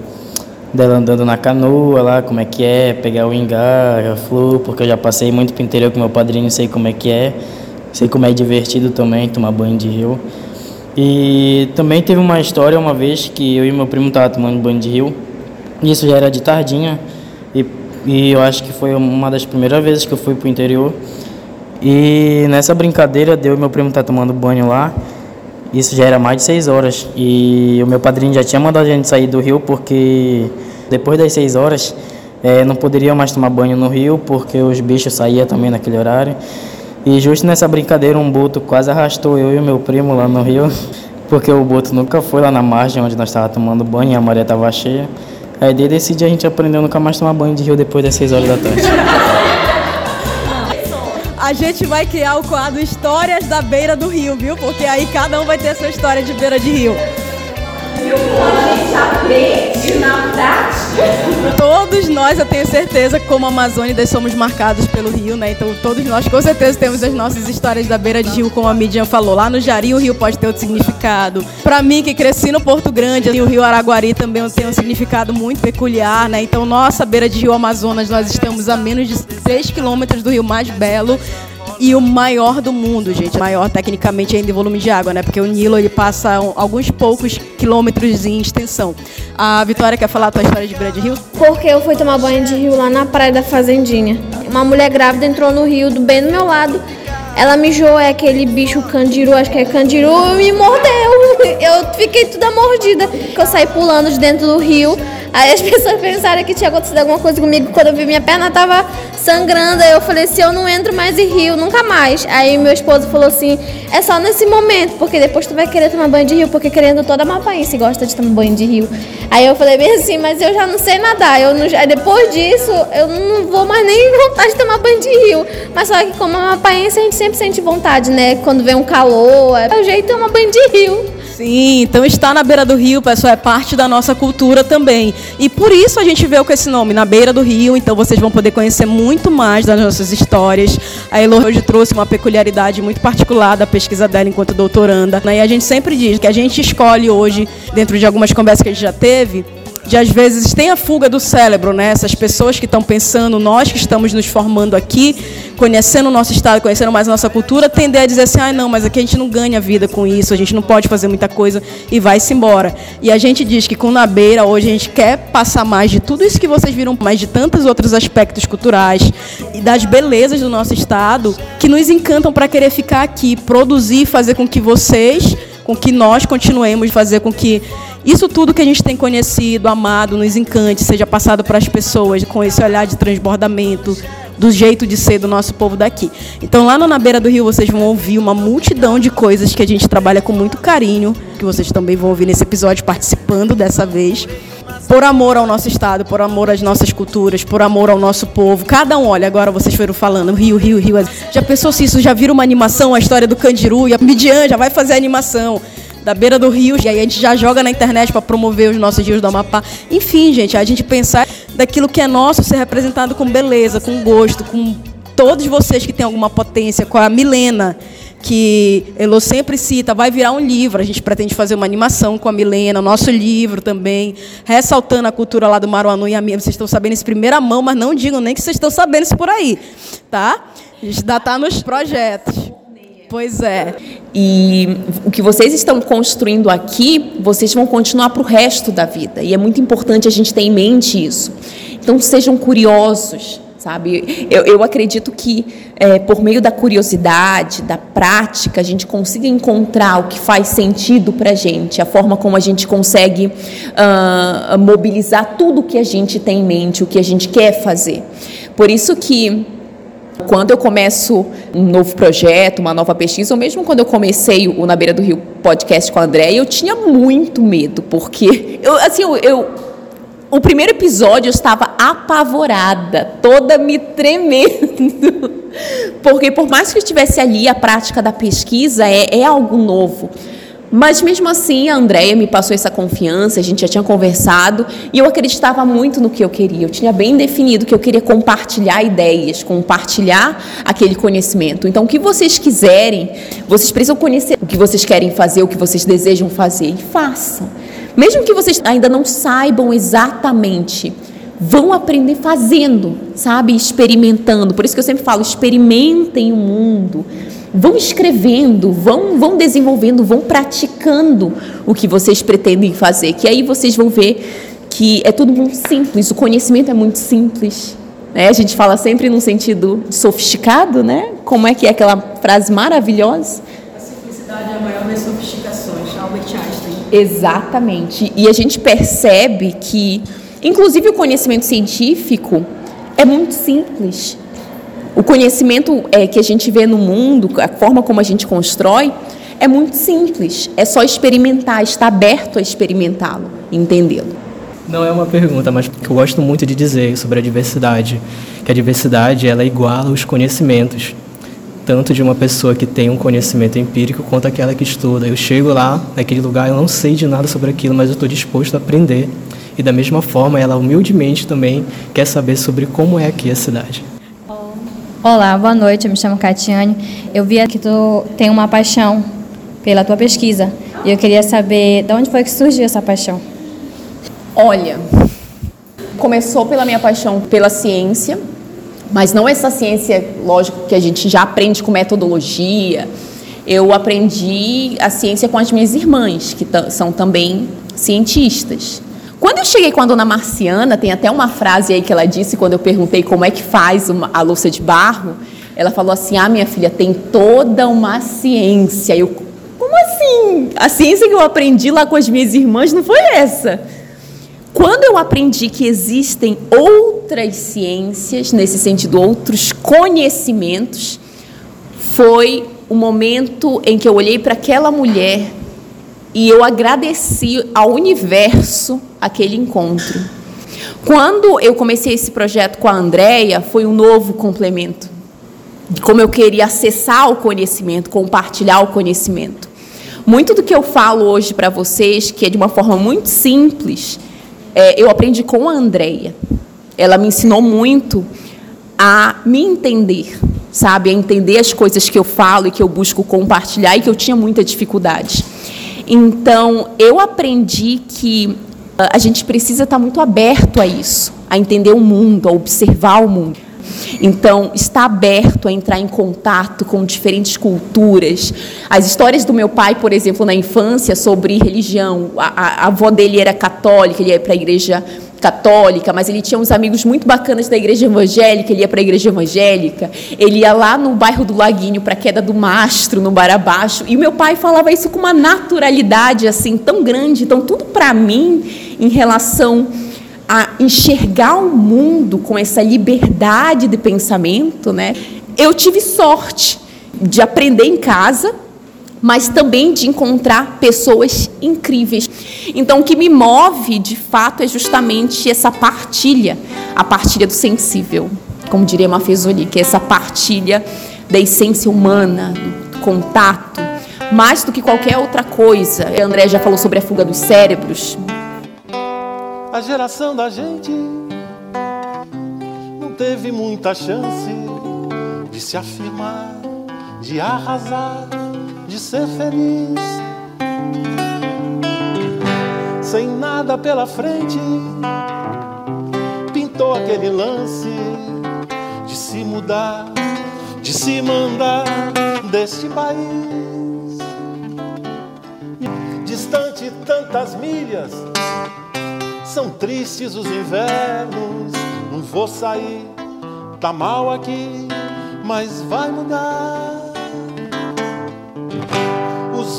dela andando na canoa lá, como é que é, pegar o ingá, a flor, porque eu já passei muito pro interior com meu padrinho, sei como é que é, sei como é divertido também tomar banho de rio. E também teve uma história uma vez que eu e meu primo estavam tomando banho de rio, isso já era de tardinha, e, eu acho que foi uma das primeiras vezes que eu fui pro interior. E nessa brincadeira, deu meu primo tá tomando banho lá, isso já era mais de seis horas. E o meu padrinho já tinha mandado a gente sair do rio porque depois das seis horas é, não poderia mais tomar banho no rio porque os bichos saíam também naquele horário. E justo nessa brincadeira um boto quase arrastou eu e meu primo lá no rio, [laughs] porque o boto nunca foi lá na margem onde nós estávamos tomando banho e a maré estava cheia. Aí desde esse dia a gente aprendeu nunca mais tomar banho de rio depois das seis horas da tarde. A gente vai criar o quadro Histórias da Beira do Rio, viu? Porque aí cada um vai ter a sua história de beira de rio. A gente aprende na. Todos nós, eu tenho certeza, como amazônidas, somos marcados pelo rio, né? Então todos nós, com certeza, temos as nossas histórias da beira de rio, como a Midian falou. Lá no Jari, o rio pode ter outro significado. Para mim, que cresci no Porto Grande, o rio Araguari também tem um significado muito peculiar, né? Então, nossa beira de rio Amazonas, nós estamos a menos de 3 quilômetros do rio mais belo e o maior do mundo, gente. Maior tecnicamente ainda em volume de água, né? Porque o Nilo ele passa alguns poucos quilômetros em extensão. A Vitória quer falar a tua história de beira de rio? Porque eu fui tomar banho de rio lá na praia da Fazendinha. Uma mulher grávida entrou no rio, do bem do meu lado. Ela mijou, é aquele bicho candiru, acho que é candiru, e me mordeu. [laughs] Eu fiquei toda mordida. Eu saí pulando de dentro do rio. Aí as [laughs] pessoas pensaram que tinha acontecido alguma coisa comigo. Quando eu vi minha perna tava sangrando, aí eu falei assim, eu não entro mais em rio, nunca mais. Aí meu esposo falou assim, é só nesse momento, porque depois tu vai querer tomar banho de rio, porque querendo toda mapaense gosta de tomar banho de rio. Aí eu falei bem assim, mas eu já não sei nadar. Eu não, aí depois disso, eu não vou mais nem [laughs] vontade de tomar banho de rio. Mas só que como mapaense, a gente sempre sente vontade, né? Quando vem um calor, é o jeito de tomar banho de rio. Sim, então estar na beira do rio, pessoal, é parte da nossa cultura também. E por isso a gente veio com esse nome, na beira do rio. Então vocês vão poder conhecer muito mais das nossas histórias. A Elo hoje trouxe uma peculiaridade muito particular da pesquisa dela enquanto doutoranda. E a gente sempre diz que a gente escolhe hoje, dentro de algumas conversas que a gente já teve, de às vezes tem a fuga do cérebro, né? Essas pessoas que estão pensando, nós que estamos nos formando aqui, conhecendo o nosso estado, conhecendo mais a nossa cultura, tender a dizer assim, ah, não, mas aqui a gente não ganha vida com isso, a gente não pode fazer muita coisa e vai-se embora. E a gente diz que com Na Beira hoje a gente quer passar mais de tudo isso que vocês viram, mais de tantos outros aspectos culturais e das belezas do nosso estado que nos encantam para querer ficar aqui, produzir, fazer com que vocês, com que nós continuemos fazer com que isso tudo que a gente tem conhecido, amado, nos encante, seja passado para as pessoas com esse olhar de transbordamento, do jeito de ser do nosso povo daqui. Então, lá Na Beira do Rio, vocês vão ouvir uma multidão de coisas que a gente trabalha com muito carinho, que vocês também vão ouvir nesse episódio participando dessa vez. Por amor ao nosso estado, por amor às nossas culturas, por amor ao nosso povo. Cada um, olha, agora vocês foram falando, Rio, Rio, Rio. Já pensou se isso já vira uma animação, a história do Candiru e a Midian já vai fazer a animação da beira do rio, e aí a gente já joga na internet para promover os nossos rios do Amapá. Enfim, gente, a gente pensar daquilo que é nosso ser representado com beleza, com gosto, com todos vocês que têm alguma potência, com a Milena, que Elo sempre cita, vai virar um livro. A gente pretende fazer uma animação com a Milena, nosso livro também, ressaltando a cultura lá do Maruanu e a minha. Vocês estão sabendo isso primeira mão, mas não digam nem que vocês estão sabendo isso por aí, tá? A gente ainda está nos projetos. Pois é. E o que vocês estão construindo aqui, vocês vão continuar para o resto da vida. E é muito importante a gente ter em mente isso. Então, sejam curiosos, sabe? Eu, eu acredito que é, por meio da curiosidade, da prática, a gente consiga encontrar o que faz sentido para a gente, a forma como a gente consegue uh, mobilizar tudo o que a gente tem em mente, o que a gente quer fazer. Por isso que quando eu começo um novo projeto, uma nova pesquisa, ou mesmo quando eu comecei o Na Beira do Rio podcast com a André, eu tinha muito medo, porque eu, assim, eu, eu o primeiro episódio eu estava apavorada, toda me tremendo. [laughs] Porque por mais que eu estivesse ali, a prática da pesquisa é, é algo novo. Mas mesmo assim, a Andrea me passou essa confiança, a gente já tinha conversado e eu acreditava muito no que eu queria. Eu tinha bem definido que eu queria compartilhar ideias, compartilhar aquele conhecimento. Então, o que vocês quiserem, vocês precisam conhecer o que vocês querem fazer, o que vocês desejam fazer e façam. Mesmo que vocês ainda não saibam exatamente vão aprender fazendo, sabe? Experimentando. Por isso que eu sempre falo, experimentem o mundo vão escrevendo, vão, vão desenvolvendo, vão praticando o que vocês pretendem fazer, que aí vocês vão ver que é tudo muito simples, o conhecimento é muito simples. Né? A gente fala sempre no sentido sofisticado, né? Como é que é aquela frase maravilhosa? A simplicidade é a maior das sofisticações, Albert Einstein. Exatamente. E a gente percebe que, inclusive, o conhecimento científico é muito simples. O conhecimento é, que a gente vê no mundo, a forma como a gente constrói, é muito simples. É só experimentar, estar aberto a experimentá-lo, entendê-lo. Não é uma pergunta, mas que eu gosto muito de dizer sobre a diversidade, que a diversidade ela iguala os conhecimentos, tanto de uma pessoa que tem um conhecimento empírico quanto aquela que estuda. Eu chego lá, naquele lugar, eu não sei de nada sobre aquilo, mas eu estou disposto a aprender. E da mesma forma, ela humildemente também quer saber sobre como é aqui a cidade. Olá, boa noite. Eu me chamo Catiane. Eu vi que tu tem uma paixão pela tua pesquisa e eu queria saber de onde foi que surgiu essa paixão. Olha, começou pela minha paixão pela ciência, mas não essa ciência, lógico, que a gente já aprende com metodologia. Eu aprendi a ciência com as minhas irmãs, que são também cientistas. Quando eu cheguei com a dona Marciana, tem até uma frase aí que ela disse quando eu perguntei como é que faz uma, a louça de barro. Ela falou assim: Ah, minha filha, tem toda uma ciência. Eu, como assim? A ciência que eu aprendi lá com as minhas irmãs não foi essa. Quando eu aprendi que existem outras ciências, nesse sentido, outros conhecimentos, foi o momento em que eu olhei para aquela mulher e eu agradeci ao universo aquele encontro. Quando eu comecei esse projeto com a Andrea, foi um novo complemento. Como eu queria acessar o conhecimento, compartilhar o conhecimento. Muito do que eu falo hoje para vocês, que é de uma forma muito simples, é, eu aprendi com a Andrea. Ela me ensinou muito a me entender, sabe? A entender as coisas que eu falo e que eu busco compartilhar e que eu tinha muita dificuldade. Então, eu aprendi que ah, a gente precisa estar muito aberto a isso, a entender o mundo, a observar o mundo. Então, está aberto a entrar em contato com diferentes culturas. As histórias do meu pai, por exemplo, na infância, sobre religião. A, a, a avó dele era católica, ele ia para a igreja católica, mas ele tinha uns amigos muito bacanas da igreja evangélica, ele ia para a igreja evangélica, ele ia lá no bairro do Laguinho para a queda do mastro, no bar abaixo, e meu pai falava isso com uma naturalidade assim tão grande, então tudo para mim em relação a enxergar o mundo com essa liberdade de pensamento, né? Eu tive sorte de aprender em casa mas também de encontrar pessoas incríveis. Então, o que me move, de fato, é justamente essa partilha, a partilha do sensível, como diria Mafezoli, que é essa partilha da essência humana, do contato, mais do que qualquer outra coisa. A André já falou sobre a fuga dos cérebros. A geração da gente não teve muita chance de se afirmar, de arrasar de ser feliz. Sem nada pela frente, pintou aquele lance de se mudar, de se mandar deste país. Distante tantas milhas, são tristes os invernos. Não vou sair, tá mal aqui, mas vai mudar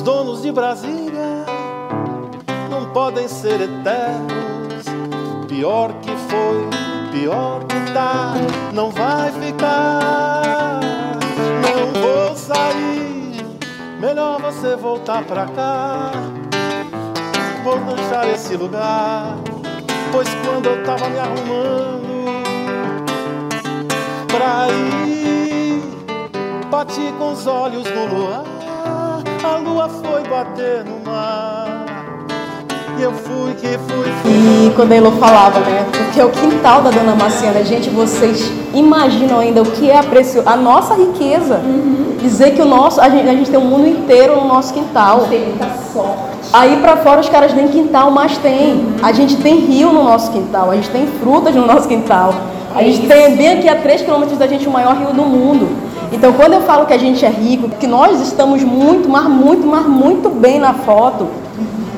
donos de Brasília não podem ser eternos. Pior que foi, pior que tá, não vai ficar. Não vou sair, melhor você voltar pra cá. Vou deixar esse lugar, pois quando eu tava me arrumando pra ir, bati com os olhos no luar a lua foi bater no mar. E eu fui que fui. E quando a Elo falava, né? Porque é o quintal da Dona Marciana, gente, vocês imaginam ainda o que é a, precio... a nossa riqueza. Dizer que o nosso, a gente, a gente tem um mundo inteiro no nosso quintal. Tem muita sorte. Aí pra fora os caras nem quintal, mas tem. A gente tem rio no nosso quintal, a gente tem frutas no nosso quintal. A gente tem bem aqui a 3 quilômetros da gente o maior rio do mundo. Então quando eu falo que a gente é rico, que nós estamos muito, mas muito, mas muito bem na foto,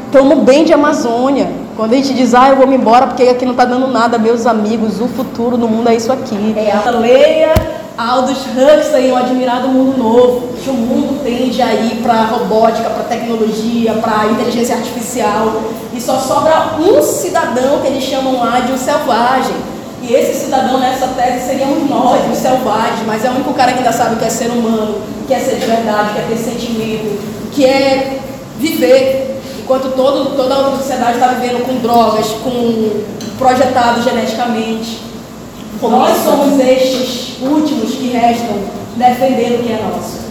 estamos bem de Amazônia. Quando a gente diz, ah, eu vou me embora porque aqui não está dando nada, meus amigos, o futuro do mundo é isso aqui. É a Leia Aldous Huxley, o admirado mundo novo, que o mundo tende a ir para robótica, para tecnologia, para inteligência artificial, e só sobra um cidadão que eles chamam lá de um selvagem. E esse cidadão nessa tese seríamos nós, os selvagens, mas é o único cara que ainda sabe o que é ser humano, que é ser de verdade, que é ter sentimento, que é viver, enquanto todo, toda a outra sociedade está vivendo com drogas, com projetado geneticamente. Nós somos estes últimos que restam defendendo o que é nosso.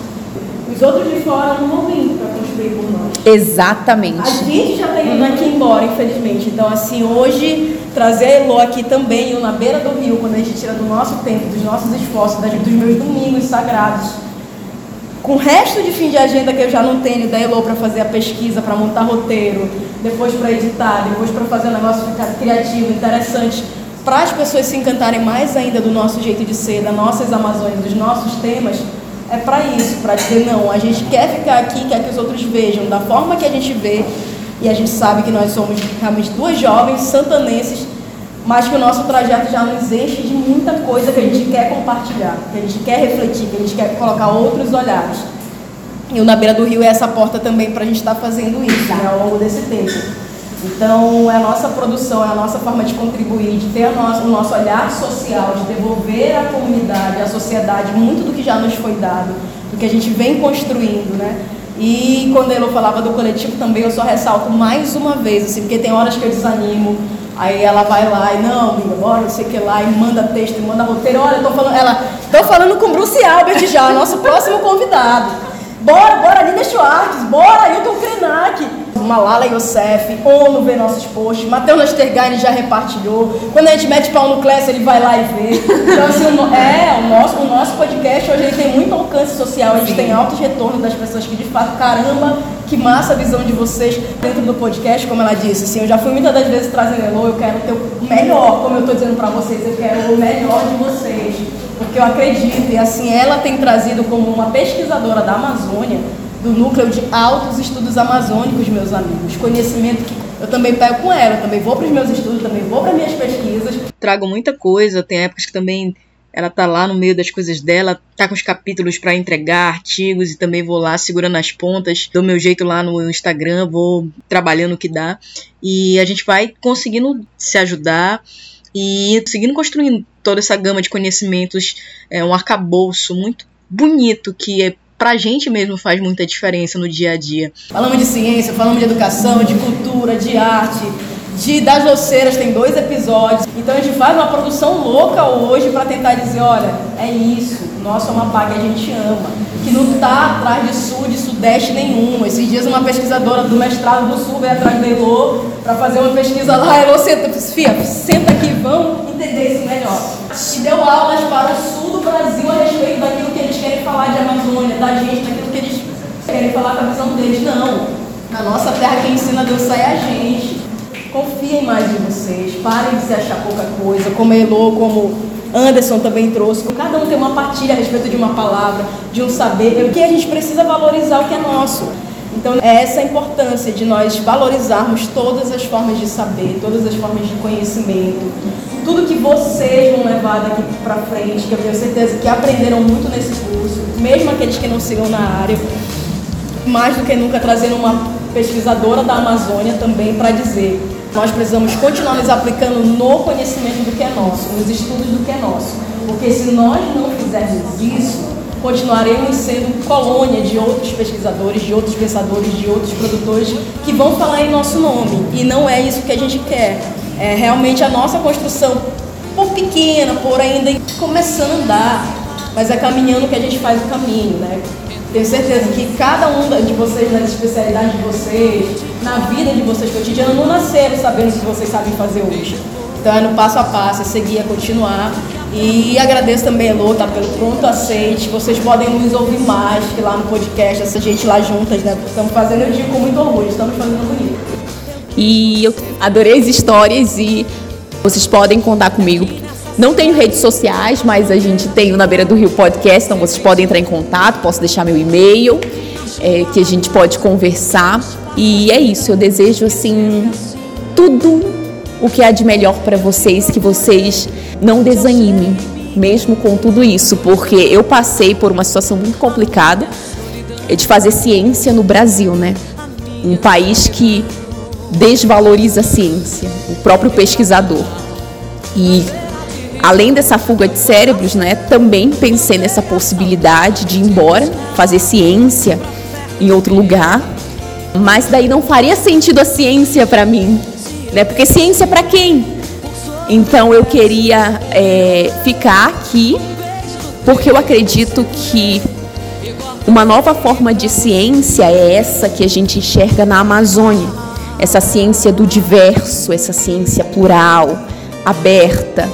Os outros de fora não vão vir para construir por nós. Exatamente. A gente já está indo daqui embora, infelizmente. Então, assim, hoje, trazer a Elo aqui também, eu na beira do rio, quando a gente tira do nosso tempo, dos nossos esforços, das- dos meus domingos sagrados, com o resto de fim de agenda que eu já não tenho da Elo para fazer a pesquisa, para montar roteiro, depois para editar, depois para fazer o negócio ficar criativo, interessante, para as pessoas se encantarem mais ainda do nosso jeito de ser, das nossas Amazônias, dos nossos temas, é para isso, para dizer não, a gente quer ficar aqui, quer que os outros vejam da forma que a gente vê, e a gente sabe que nós somos realmente duas jovens santanenses, mas que o nosso trajeto já nos enche de muita coisa que a gente quer compartilhar, que a gente quer refletir, que a gente quer colocar outros olhares. E o Na Beira do Rio é essa porta também para a gente estar fazendo isso né, ao longo desse tempo. Então, é a nossa produção, é a nossa forma de contribuir, de ter nossa, o nosso olhar social, de devolver à comunidade, à sociedade, muito do que já nos foi dado, do que a gente vem construindo, né? E quando Elo falava do coletivo também, eu só ressalto mais uma vez, assim, porque tem horas que eu desanimo, aí ela vai lá e, não, amiga, bora, não sei o que lá, e manda texto, e manda roteiro, olha, eu tô falando, ela, tô falando com Bruce Albert já, nosso próximo convidado. Bora, bora, Nina Schwartz, bora, Hilton Krenak. Malala Youssef, ONU vê nossos posts, Matheus Nastergain já repartilhou. Quando a gente mete pau no Clécio, ele vai lá e vê. Então, assim, o é, o nosso, o nosso podcast hoje ele tem muito alcance social, a gente tem altos retornos das pessoas que de fato, caramba, que massa a visão de vocês dentro do podcast, como ela disse. Assim, eu já fui muitas das vezes trazendo Elo, eu quero ter o melhor, como eu estou dizendo para vocês, eu quero o melhor de vocês. Porque eu acredito, e assim, ela tem trazido como uma pesquisadora da Amazônia, do núcleo de altos estudos amazônicos, meus amigos. Conhecimento que eu também pego com ela, também vou para os meus estudos, também vou para minhas pesquisas. Trago muita coisa, tem épocas que também ela tá lá no meio das coisas dela, tá com os capítulos para entregar, artigos e também vou lá segurando as pontas, do meu jeito lá no Instagram, vou trabalhando o que dá e a gente vai conseguindo se ajudar e seguindo construindo toda essa gama de conhecimentos, é um arcabouço muito bonito que é pra gente mesmo faz muita diferença no dia a dia. Falamos de ciência, falamos de educação, de cultura, de arte, de das doceiras, tem dois episódios. Então a gente faz uma produção louca hoje para tentar dizer, olha, é isso, nosso Amapá que a gente ama, que não tá atrás de sul, de sudeste nenhum. Esses dias uma pesquisadora do mestrado do sul veio atrás da Elô para fazer uma pesquisa lá, Elô, senta, Fia, senta aqui, vamos entender isso melhor. E deu aulas para o sul do Brasil a respeito querem falar de Amazônia, da gente, daquilo que eles querem falar com a visão deles. Não, na nossa terra quem ensina Deus sai é a gente. Confiem mais em vocês, parem de se achar pouca coisa, como a Elô, como Anderson também trouxe. Cada um tem uma partilha a respeito de uma palavra, de um saber, porque a gente precisa valorizar o que é nosso. Então, é essa a importância de nós valorizarmos todas as formas de saber, todas as formas de conhecimento, tudo que vocês vão levar daqui para frente, que eu tenho certeza que aprenderam muito nesse curso, mesmo aqueles que não sigam na área, mais do que nunca trazendo uma pesquisadora da Amazônia também para dizer nós precisamos continuar nos aplicando no conhecimento do que é nosso, nos estudos do que é nosso. Porque se nós não fizermos isso, continuaremos sendo colônia de outros pesquisadores, de outros pensadores, de outros produtores que vão falar em nosso nome. E não é isso que a gente quer. É realmente a nossa construção, por pequena, por ainda começando a andar, mas é caminhando que a gente faz o caminho, né? Tenho certeza que cada um de vocês, nas especialidades de vocês, na vida de vocês cotidiana, não nasceram sabendo o que vocês sabem fazer hoje. Então é no passo a passo, é seguir, é continuar. E agradeço também, Elô, tá, pelo pronto aceite. Vocês podem nos ouvir mais, que lá no podcast, essa gente lá juntas, né? Estamos fazendo, eu digo com muito orgulho, estamos fazendo bonito. E eu adorei as histórias e vocês podem contar comigo. Não tenho redes sociais, mas a gente tem o Na Beira do Rio Podcast, então vocês podem entrar em contato, posso deixar meu e-mail, é, que a gente pode conversar. E é isso, eu desejo assim tudo o que há de melhor para vocês, que vocês não desanimem, mesmo com tudo isso, porque eu passei por uma situação muito complicada de fazer ciência no Brasil, né? Um país que desvaloriza a ciência, o próprio pesquisador. E além dessa fuga de cérebros, né, também pensei nessa possibilidade de ir embora, fazer ciência em outro lugar, mas daí não faria sentido a ciência para mim, né? Porque ciência para quem? Então eu queria é, ficar aqui porque eu acredito que uma nova forma de ciência é essa que a gente enxerga na Amazônia. Essa ciência do diverso, essa ciência plural, aberta.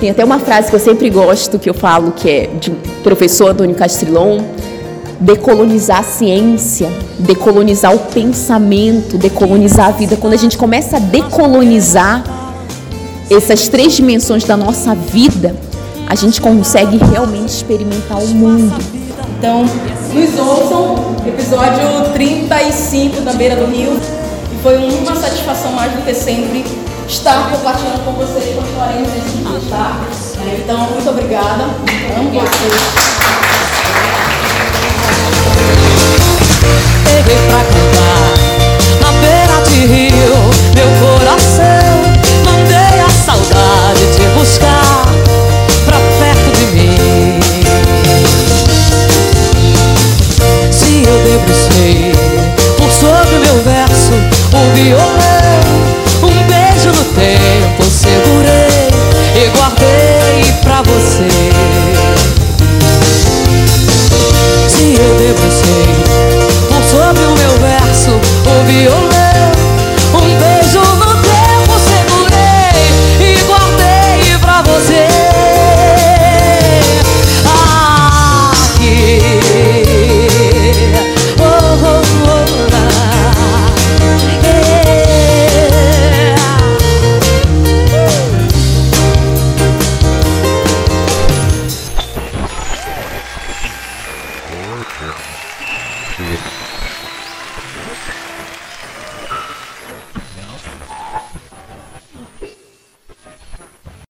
Tem até uma frase que eu sempre gosto, que eu falo, que é de um professor Antônio Castrilon, decolonizar a ciência, decolonizar o pensamento, decolonizar a vida. Quando a gente começa a decolonizar essas três dimensões da nossa vida, a gente consegue realmente experimentar o mundo. Então, nos ouçam, episódio 35 da Beira do Rio. E foi uma satisfação mais do que sempre estar compartilhando com vocês, continuaremos nesse dia, tá? Então, muito obrigada. Amo vocês. cheguei pra cantar na beira de rio. Meu coração mandei a saudade te buscar pra perto de mim. Se eu debrucei por sobre meu verso, o violão, um beijo no tempo segurei e guardei pra você. Se eu debrucei